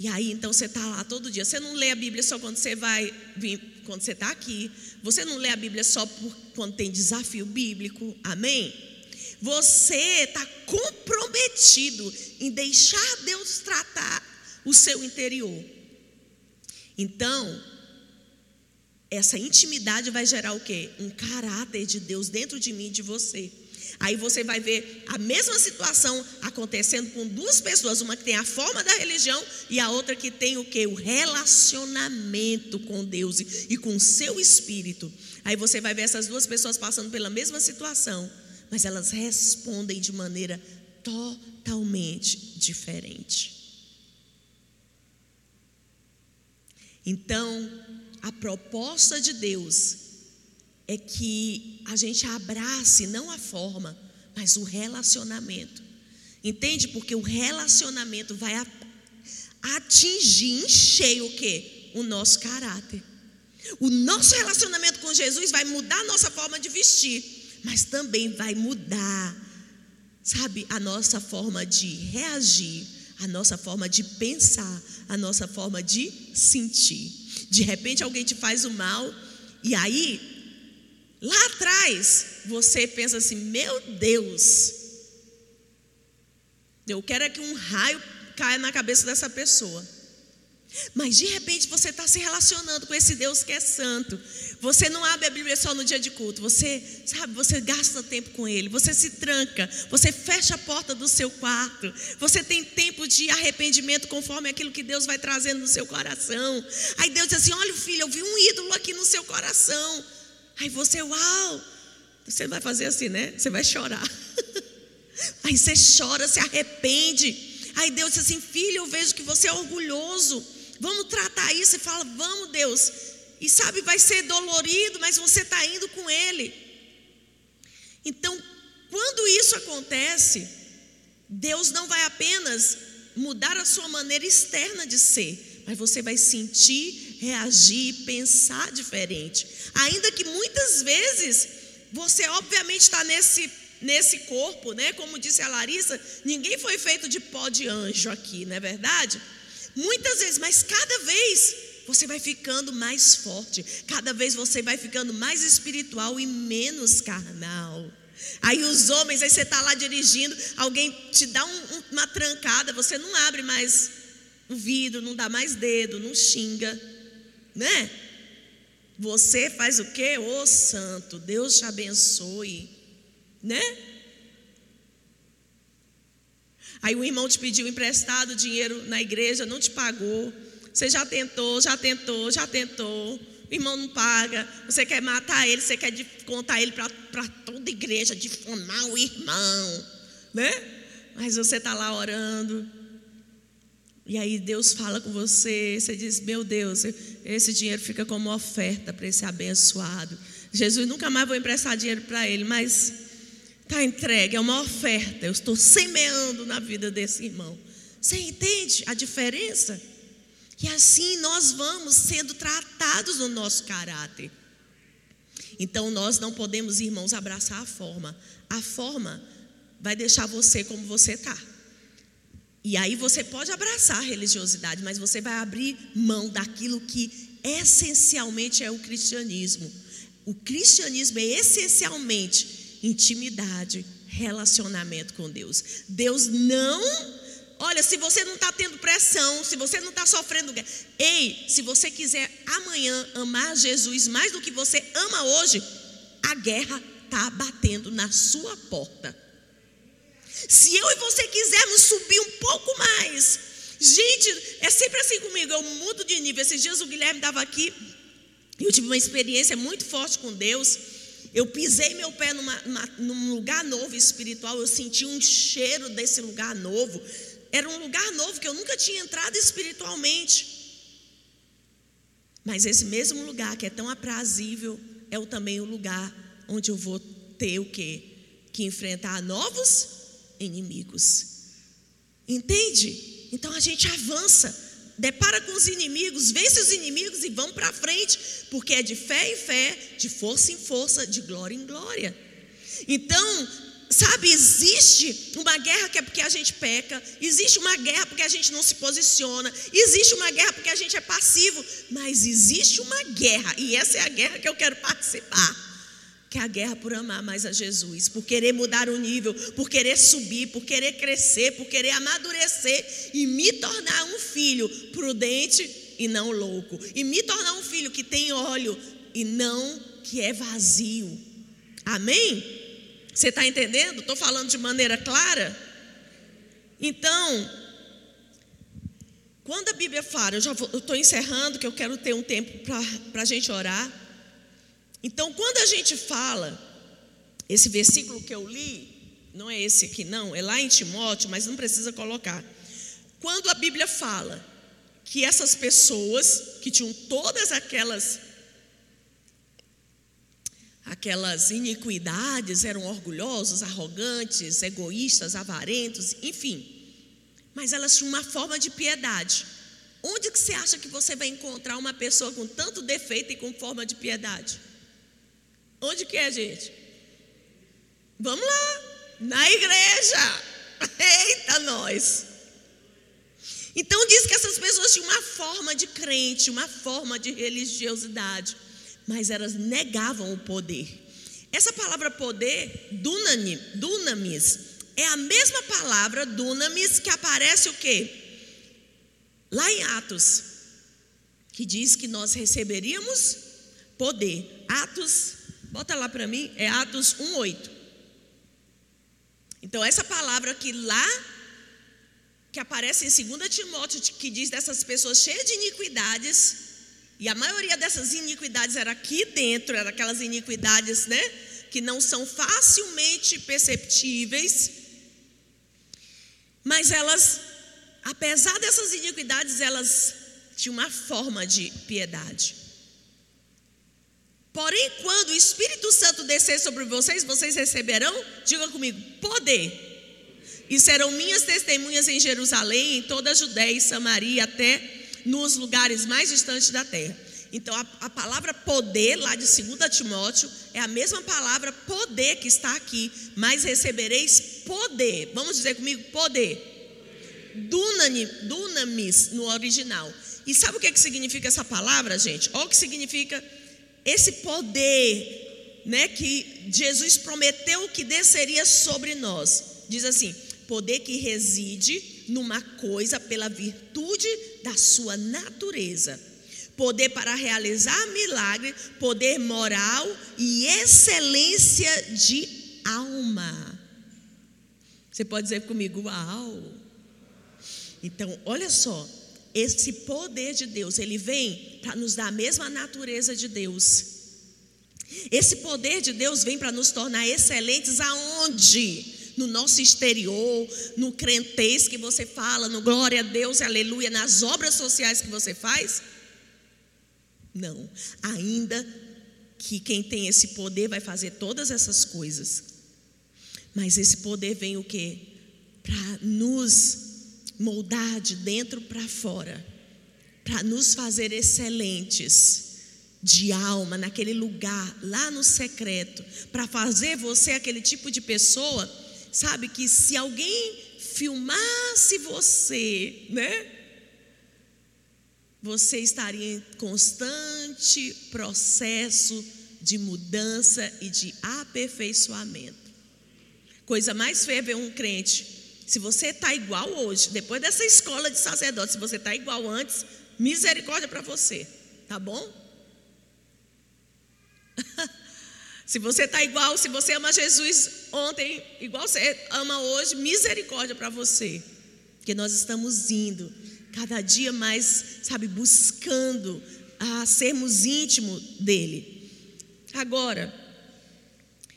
E aí então você está lá todo dia. Você não lê a Bíblia só quando você vai vir, quando você está aqui. Você não lê a Bíblia só por, quando tem desafio bíblico. Amém? Você está comprometido em deixar Deus tratar o seu interior. Então, essa intimidade vai gerar o quê? Um caráter de Deus dentro de mim e de você. Aí você vai ver a mesma situação acontecendo com duas pessoas, uma que tem a forma da religião e a outra que tem o que? O relacionamento com Deus e com o seu espírito. Aí você vai ver essas duas pessoas passando pela mesma situação mas elas respondem de maneira totalmente diferente. Então, a proposta de Deus é que a gente abrace não a forma, mas o relacionamento. Entende? Porque o relacionamento vai atingir em cheio o que? O nosso caráter. O nosso relacionamento com Jesus vai mudar a nossa forma de vestir mas também vai mudar, sabe, a nossa forma de reagir, a nossa forma de pensar, a nossa forma de sentir. De repente alguém te faz o mal, e aí, lá atrás, você pensa assim: meu Deus, eu quero é que um raio caia na cabeça dessa pessoa. Mas de repente você está se relacionando com esse Deus que é santo. Você não abre a Bíblia só no dia de culto. Você, sabe, você gasta tempo com Ele. Você se tranca. Você fecha a porta do seu quarto. Você tem tempo de arrependimento conforme aquilo que Deus vai trazendo no seu coração. Aí Deus diz assim: Olha, filho, eu vi um ídolo aqui no seu coração. Aí você, uau. Você vai fazer assim, né? Você vai chorar. *laughs* Aí você chora, se arrepende. Aí Deus diz assim: Filho, eu vejo que você é orgulhoso. Vamos tratar isso e fala, vamos, Deus. E sabe, vai ser dolorido, mas você está indo com Ele. Então, quando isso acontece, Deus não vai apenas mudar a sua maneira externa de ser, mas você vai sentir, reagir, pensar diferente. Ainda que muitas vezes você, obviamente, está nesse nesse corpo, né? Como disse a Larissa, ninguém foi feito de pó de anjo aqui, não é verdade? Muitas vezes, mas cada vez você vai ficando mais forte, cada vez você vai ficando mais espiritual e menos carnal. Aí os homens, aí você está lá dirigindo, alguém te dá um, uma trancada, você não abre mais o vidro, não dá mais dedo, não xinga, né? Você faz o quê? Ô oh, santo, Deus te abençoe, né? Aí o irmão te pediu emprestado dinheiro na igreja, não te pagou. Você já tentou, já tentou, já tentou. o irmão não paga, você quer matar ele, você quer contar ele para toda a igreja, difamar o irmão, né? Mas você está lá orando, e aí Deus fala com você, você diz: Meu Deus, esse dinheiro fica como oferta para esse abençoado. Jesus nunca mais vou emprestar dinheiro para ele, mas está entregue, é uma oferta. Eu estou semeando na vida desse irmão. Você entende a diferença? E assim nós vamos sendo tratados no nosso caráter. Então nós não podemos, irmãos, abraçar a forma. A forma vai deixar você como você está. E aí você pode abraçar a religiosidade, mas você vai abrir mão daquilo que essencialmente é o cristianismo. O cristianismo é essencialmente intimidade, relacionamento com Deus. Deus não Olha, se você não está tendo pressão, se você não está sofrendo ei, se você quiser amanhã amar Jesus mais do que você ama hoje, a guerra está batendo na sua porta. Se eu e você quisermos subir um pouco mais, gente, é sempre assim comigo, eu mudo de nível. Esses dias o Guilherme estava aqui, eu tive uma experiência muito forte com Deus. Eu pisei meu pé numa, numa, num lugar novo espiritual, eu senti um cheiro desse lugar novo era um lugar novo que eu nunca tinha entrado espiritualmente. Mas esse mesmo lugar que é tão aprazível é também o lugar onde eu vou ter o quê? Que enfrentar novos inimigos. Entende? Então a gente avança, depara com os inimigos, vence os inimigos e vamos para frente, porque é de fé em fé, de força em força, de glória em glória. Então, Sabe, existe uma guerra que é porque a gente peca, existe uma guerra porque a gente não se posiciona, existe uma guerra porque a gente é passivo, mas existe uma guerra, e essa é a guerra que eu quero participar. Que é a guerra por amar mais a Jesus, por querer mudar o nível, por querer subir, por querer crescer, por querer amadurecer e me tornar um filho prudente e não louco, e me tornar um filho que tem óleo e não que é vazio. Amém? Você está entendendo? Estou falando de maneira clara? Então, quando a Bíblia fala, eu já estou encerrando, que eu quero ter um tempo para a gente orar. Então, quando a gente fala, esse versículo que eu li, não é esse aqui, não, é lá em Timóteo, mas não precisa colocar. Quando a Bíblia fala que essas pessoas que tinham todas aquelas aquelas iniquidades, eram orgulhosos, arrogantes, egoístas, avarentos, enfim. Mas elas tinham uma forma de piedade. Onde que você acha que você vai encontrar uma pessoa com tanto defeito e com forma de piedade? Onde que é, gente? Vamos lá, na igreja. *laughs* Eita, nós. Então diz que essas pessoas tinham uma forma de crente, uma forma de religiosidade mas elas negavam o poder. Essa palavra poder, dunamis, é a mesma palavra dunamis que aparece o quê? Lá em Atos, que diz que nós receberíamos poder. Atos, bota lá para mim, é Atos 1:8. Então essa palavra que lá que aparece em 2 Timóteo, que diz dessas pessoas cheias de iniquidades, e a maioria dessas iniquidades era aqui dentro, era aquelas iniquidades, né? Que não são facilmente perceptíveis. Mas elas, apesar dessas iniquidades, elas tinham uma forma de piedade. Porém, quando o Espírito Santo descer sobre vocês, vocês receberão, diga comigo, poder. E serão minhas testemunhas em Jerusalém, em toda a Judéia e Samaria, até nos lugares mais distantes da terra. Então, a, a, palavra poder, lá de 2 Timóteo, é a mesma palavra poder que está aqui, mas recebereis poder. Vamos dizer comigo: poder. Dunani, dunamis no original. E sabe o que, que significa essa palavra, gente? Olha o que significa esse poder, né? Que Jesus prometeu que desceria sobre nós. Diz assim: poder que reside numa coisa pela virtude da sua natureza. Poder para realizar milagre, poder moral e excelência de alma. Você pode dizer comigo, uau. Então, olha só, esse poder de Deus, ele vem para nos dar a mesma natureza de Deus. Esse poder de Deus vem para nos tornar excelentes aonde? No nosso exterior, no crentez que você fala, no glória a Deus, aleluia, nas obras sociais que você faz? Não. Ainda que quem tem esse poder vai fazer todas essas coisas. Mas esse poder vem o quê? Para nos moldar de dentro para fora, para nos fazer excelentes de alma naquele lugar, lá no secreto, para fazer você aquele tipo de pessoa, sabe que se alguém filmasse você, né? Você estaria em constante processo de mudança e de aperfeiçoamento. Coisa mais feia é ver um crente se você está igual hoje, depois dessa escola de sacerdote, se você está igual antes, misericórdia para você, tá bom? *laughs* se você está igual, se você ama Jesus ontem, igual você ama hoje, misericórdia para você, porque nós estamos indo cada dia mais, sabe, buscando a sermos íntimos dele. Agora,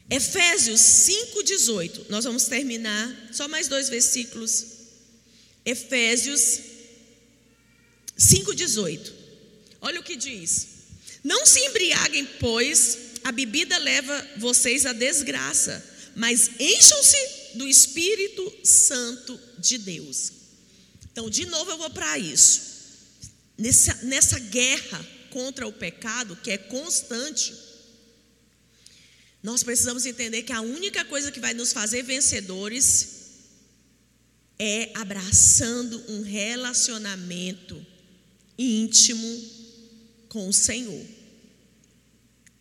Efésios 5,18. Nós vamos terminar, só mais dois versículos. Efésios 5,18. Olha o que diz: Não se embriaguem, pois a bebida leva vocês à desgraça, mas encham-se do Espírito Santo de Deus. Então, de novo, eu vou para isso. Nessa, nessa guerra contra o pecado, que é constante, nós precisamos entender que a única coisa que vai nos fazer vencedores é abraçando um relacionamento íntimo com o Senhor.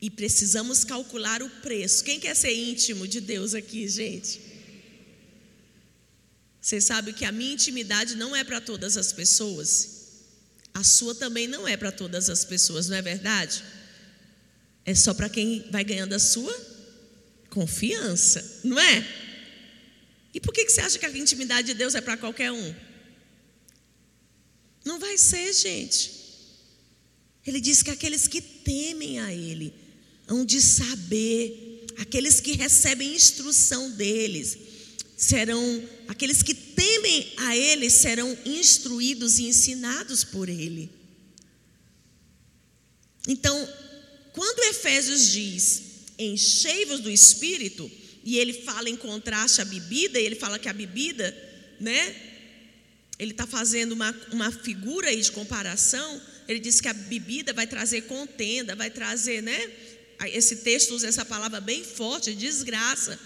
E precisamos calcular o preço. Quem quer ser íntimo de Deus aqui, gente? Você sabe que a minha intimidade não é para todas as pessoas. A sua também não é para todas as pessoas, não é verdade? É só para quem vai ganhando a sua Confiança, não é? E por que você acha que a intimidade de Deus é para qualquer um? Não vai ser, gente. Ele diz que aqueles que temem a Ele hão de saber, aqueles que recebem instrução deles, serão, aqueles que temem a Ele serão instruídos e ensinados por Ele. Então, quando Efésios diz enchei-vos do Espírito, e ele fala em contraste à bebida, e ele fala que a bebida, né? Ele está fazendo uma, uma figura aí de comparação. Ele diz que a bebida vai trazer contenda, vai trazer, né? Esse texto usa essa palavra bem forte, desgraça.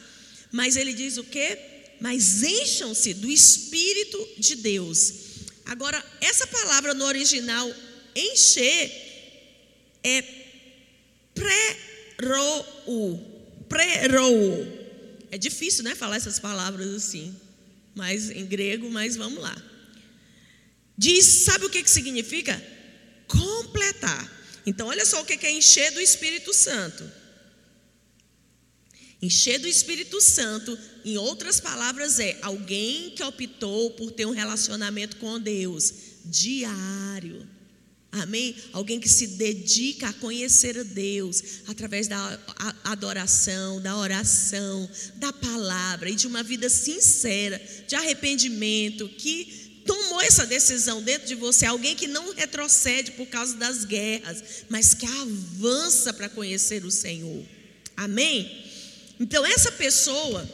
Mas ele diz o quê? Mas encham-se do Espírito de Deus. Agora, essa palavra no original, encher, é pré rou, prerou. É difícil, né, falar essas palavras assim, mas em grego, mas vamos lá. Diz, sabe o que, que significa? Completar. Então, olha só o que é encher do Espírito Santo. Encher do Espírito Santo, em outras palavras, é alguém que optou por ter um relacionamento com Deus diário. Amém? Alguém que se dedica a conhecer a Deus através da adoração, da oração, da palavra e de uma vida sincera, de arrependimento, que tomou essa decisão dentro de você, alguém que não retrocede por causa das guerras, mas que avança para conhecer o Senhor. Amém? Então essa pessoa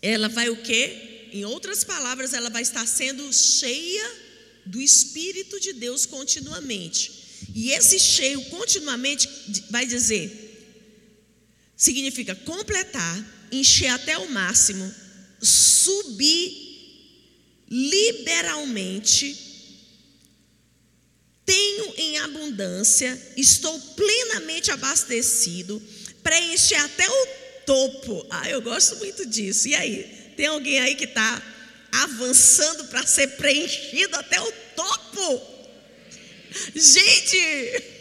ela vai o quê? Em outras palavras, ela vai estar sendo cheia do Espírito de Deus continuamente. E esse cheio continuamente vai dizer, significa completar, encher até o máximo, subir liberalmente, tenho em abundância, estou plenamente abastecido, preencher até o topo. Ah, eu gosto muito disso. E aí, tem alguém aí que está avançando para ser preenchido até o topo. Gente,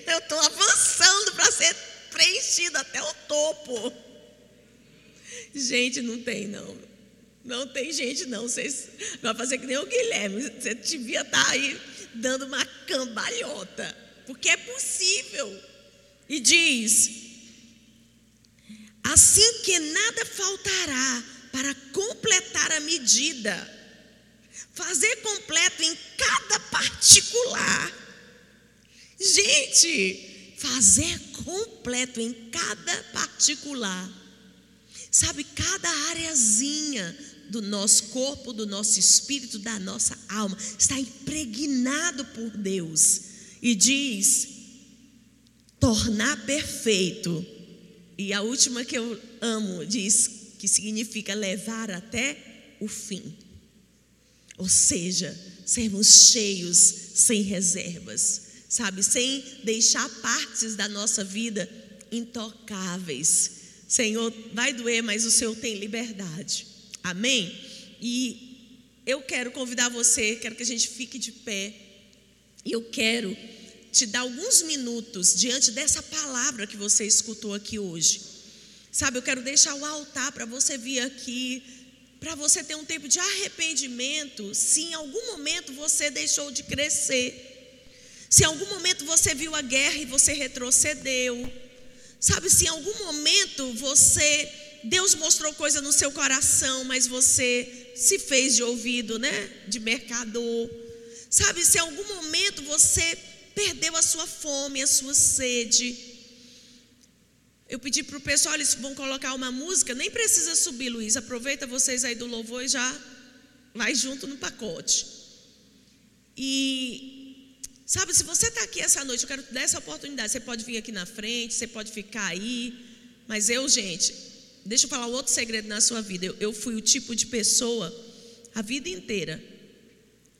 eu estou avançando para ser preenchido até o topo. Gente, não tem não. Não tem gente não. Vocês vão fazer que nem o Guilherme. Você devia estar tá aí dando uma cambalhota, porque é possível. E diz: assim que nada faltará para completar a medida, fazer completo em cada particular. Gente, fazer completo em cada particular. Sabe, cada areazinha do nosso corpo, do nosso espírito, da nossa alma está impregnado por Deus. E diz: tornar perfeito. E a última que eu amo diz que significa levar até o fim. Ou seja, sermos cheios sem reservas, sabe, sem deixar partes da nossa vida intocáveis. Senhor, vai doer, mas o Senhor tem liberdade. Amém? E eu quero convidar você, quero que a gente fique de pé. E eu quero te dar alguns minutos diante dessa palavra que você escutou aqui hoje. Sabe, eu quero deixar o altar para você vir aqui, para você ter um tempo de arrependimento, se em algum momento você deixou de crescer. Se em algum momento você viu a guerra e você retrocedeu. Sabe, se em algum momento você Deus mostrou coisa no seu coração, mas você se fez de ouvido, né? De mercador. Sabe, se em algum momento você perdeu a sua fome, a sua sede. Eu pedi para o pessoal, eles vão colocar uma música, nem precisa subir, Luiz. Aproveita vocês aí do louvor e já vai junto no pacote. E sabe, se você está aqui essa noite, eu quero dar essa oportunidade. Você pode vir aqui na frente, você pode ficar aí. Mas eu, gente, Deixa eu falar outro segredo na sua vida. Eu, eu fui o tipo de pessoa a vida inteira.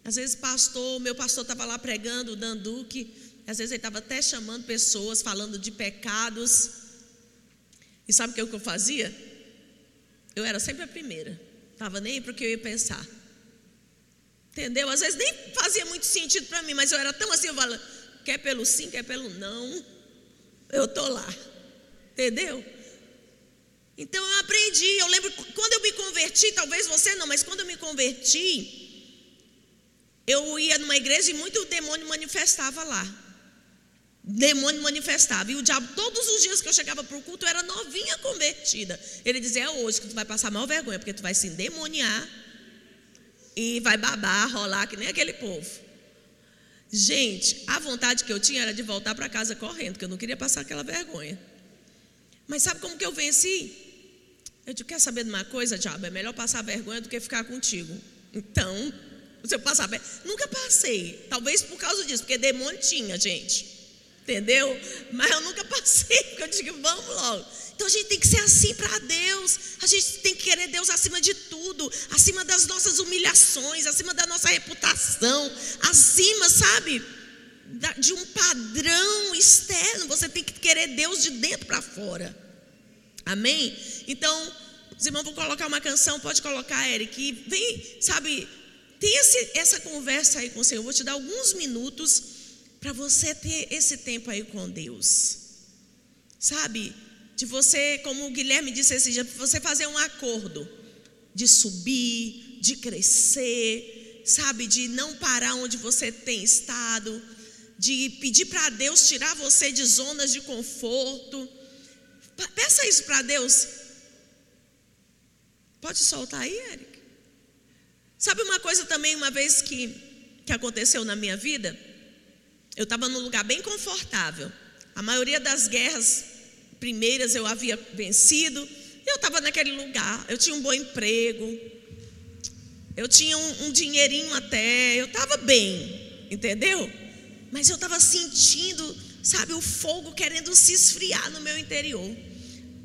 Às vezes, pastor, meu pastor estava lá pregando, o Danduque, às vezes ele estava até chamando pessoas, falando de pecados. E sabe o que eu fazia? Eu era sempre a primeira. Estava nem para o que eu ia pensar. Entendeu? Às vezes nem fazia muito sentido para mim, mas eu era tão assim, eu falo, quer pelo sim, quer pelo não. Eu estou lá. Entendeu? Então eu aprendi. Eu lembro quando eu me converti, talvez você não, mas quando eu me converti, eu ia numa igreja e muito demônio manifestava lá. Demônio manifestava. E o diabo, todos os dias que eu chegava para o culto, eu era novinha convertida. Ele dizia: É hoje que tu vai passar mal vergonha, porque tu vai se endemoniar e vai babar, rolar que nem aquele povo. Gente, a vontade que eu tinha era de voltar para casa correndo, porque eu não queria passar aquela vergonha. Mas sabe como que eu venci? Eu digo, quer saber de uma coisa, diabo? É melhor passar vergonha do que ficar contigo. Então, se eu passar vergonha. Nunca passei. Talvez por causa disso, porque demônio tinha, gente. Entendeu? Mas eu nunca passei, porque eu digo, vamos logo. Então a gente tem que ser assim para Deus. A gente tem que querer Deus acima de tudo, acima das nossas humilhações, acima da nossa reputação, acima, sabe, de um padrão externo. Você tem que querer Deus de dentro para fora. Amém? Então, os irmãos vão colocar uma canção, pode colocar, Eric. vem, sabe, tem esse, essa conversa aí com o Senhor. Eu vou te dar alguns minutos para você ter esse tempo aí com Deus. Sabe? De você, como o Guilherme disse esse dia, você fazer um acordo de subir, de crescer, sabe? De não parar onde você tem estado, de pedir para Deus tirar você de zonas de conforto Peça isso para Deus. Pode soltar aí, Eric? Sabe uma coisa também, uma vez que, que aconteceu na minha vida? Eu estava num lugar bem confortável. A maioria das guerras primeiras eu havia vencido. Eu estava naquele lugar. Eu tinha um bom emprego. Eu tinha um, um dinheirinho até. Eu estava bem, entendeu? Mas eu estava sentindo sabe, o fogo querendo se esfriar no meu interior.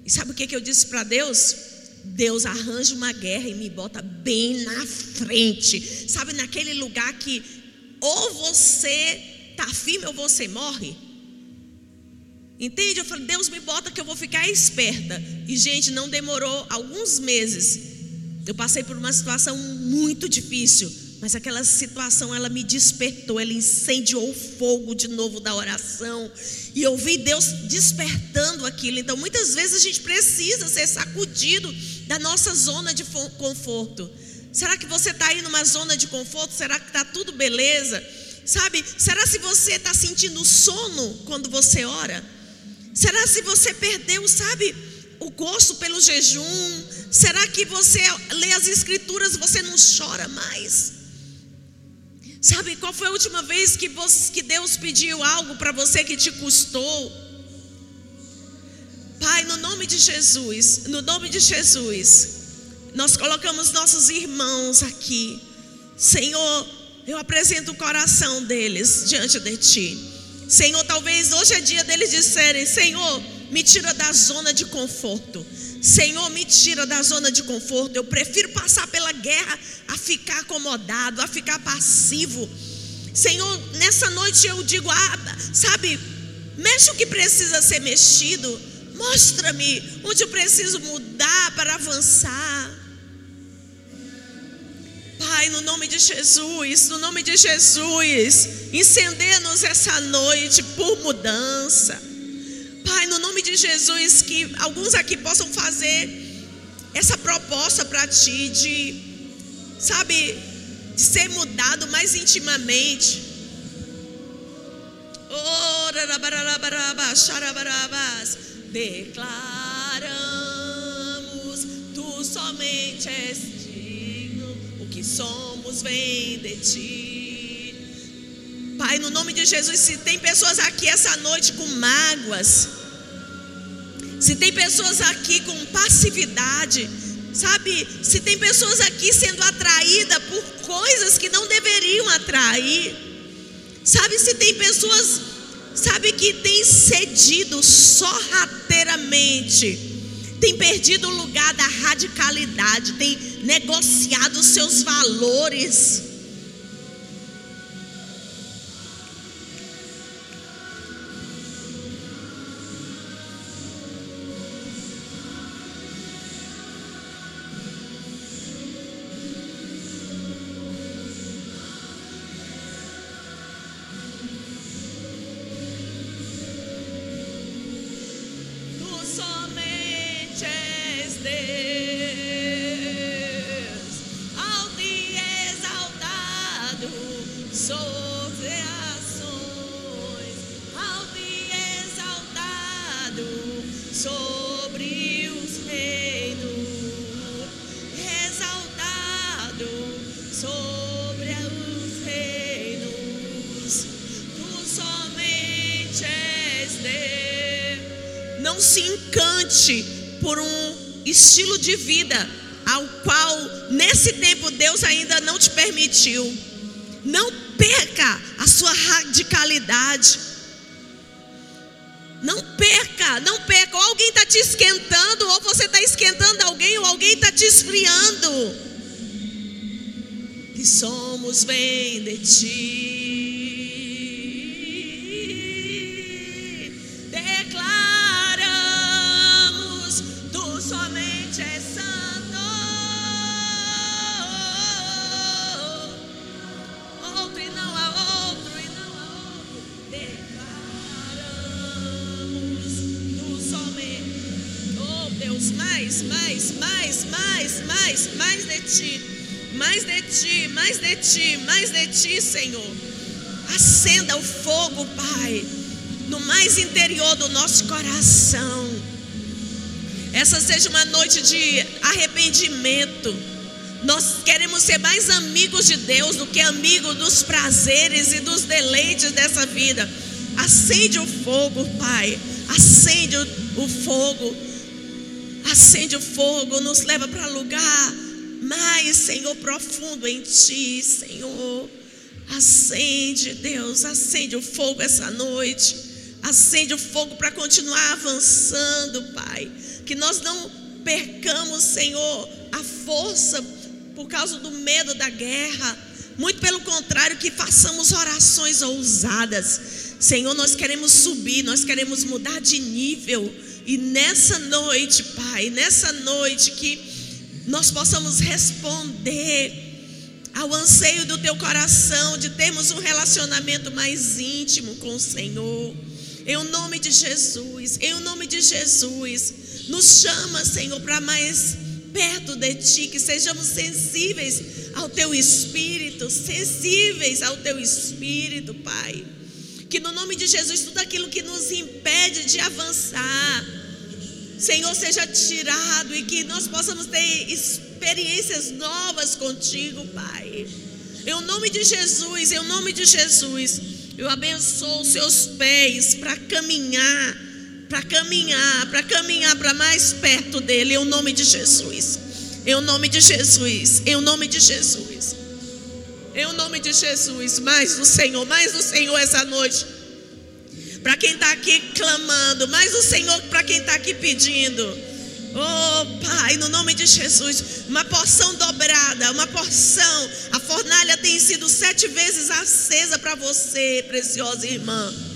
E sabe o que, que eu disse para Deus? Deus arranja uma guerra e me bota bem na frente, sabe, naquele lugar que ou você tá firme ou você morre. Entende? Eu falei, Deus me bota que eu vou ficar esperta. E, gente, não demorou alguns meses. Eu passei por uma situação muito difícil. Mas aquela situação, ela me despertou, ela incendiou o fogo de novo da oração. E eu vi Deus despertando aquilo. Então, muitas vezes a gente precisa ser sacudido da nossa zona de conforto. Será que você está aí numa zona de conforto? Será que está tudo beleza? Sabe? Será se você está sentindo sono quando você ora? Será se você perdeu, sabe, o gosto pelo jejum? Será que você lê as escrituras, você não chora mais? Sabe qual foi a última vez que, você, que Deus pediu algo para você que te custou? Pai, no nome de Jesus, no nome de Jesus, nós colocamos nossos irmãos aqui. Senhor, eu apresento o coração deles diante de Ti. Senhor, talvez hoje é dia deles disserem: Senhor, me tira da zona de conforto. Senhor, me tira da zona de conforto. Eu prefiro passar pela guerra a ficar acomodado, a ficar passivo. Senhor, nessa noite eu digo, ah, sabe, mexe o que precisa ser mexido. Mostra-me onde eu preciso mudar para avançar. Pai, no nome de Jesus, no nome de Jesus, incender-nos essa noite por mudança. Pai, no nome de Jesus, que alguns aqui possam fazer essa proposta para Ti de, sabe, de ser mudado mais intimamente. Declaramos, Tu somente és que somos vem de Ti. Pai, no nome de Jesus, se tem pessoas aqui essa noite com mágoas, se tem pessoas aqui com passividade, sabe? Se tem pessoas aqui sendo atraídas por coisas que não deveriam atrair, sabe? Se tem pessoas, sabe, que têm cedido sorrateiramente, tem perdido o lugar da radicalidade, tem negociado os seus valores. De vida ao qual nesse tempo Deus ainda não te permitiu. Não perca a sua radicalidade. Não perca, não perca. Ou alguém está te esquentando, ou você está esquentando alguém, ou alguém está te esfriando. Que somos bem de ti. Ti, mais de ti, Senhor. Acenda o fogo, Pai, no mais interior do nosso coração. Essa seja uma noite de arrependimento. Nós queremos ser mais amigos de Deus do que amigos dos prazeres e dos deleites dessa vida. Acende o fogo, Pai. Acende o fogo. Acende o fogo, nos leva para lugar mais, Senhor, profundo em Ti, Senhor. Acende, Deus, acende o fogo essa noite. Acende o fogo para continuar avançando, Pai. Que nós não percamos, Senhor, a força por causa do medo da guerra. Muito pelo contrário, que façamos orações ousadas. Senhor, nós queremos subir, nós queremos mudar de nível. E nessa noite, Pai, nessa noite que nós possamos responder ao anseio do teu coração de termos um relacionamento mais íntimo com o Senhor. Em o nome de Jesus, em o nome de Jesus, nos chama, Senhor, para mais perto de ti, que sejamos sensíveis ao teu espírito sensíveis ao Teu Espírito, Pai. Que no nome de Jesus, tudo aquilo que nos impede de avançar, Senhor, seja tirado e que nós possamos ter experiências novas contigo, Pai. Em nome de Jesus, em nome de Jesus, eu abençoo os seus pés para caminhar, para caminhar, para caminhar para mais perto dele, em nome de Jesus. Em nome de Jesus, em nome de Jesus. Em nome de Jesus, mais do Senhor, mais do Senhor essa noite. Para quem está aqui clamando, mais do Senhor para quem está aqui pedindo. Oh Pai, no nome de Jesus, uma porção dobrada, uma porção. A fornalha tem sido sete vezes acesa para você, preciosa irmã.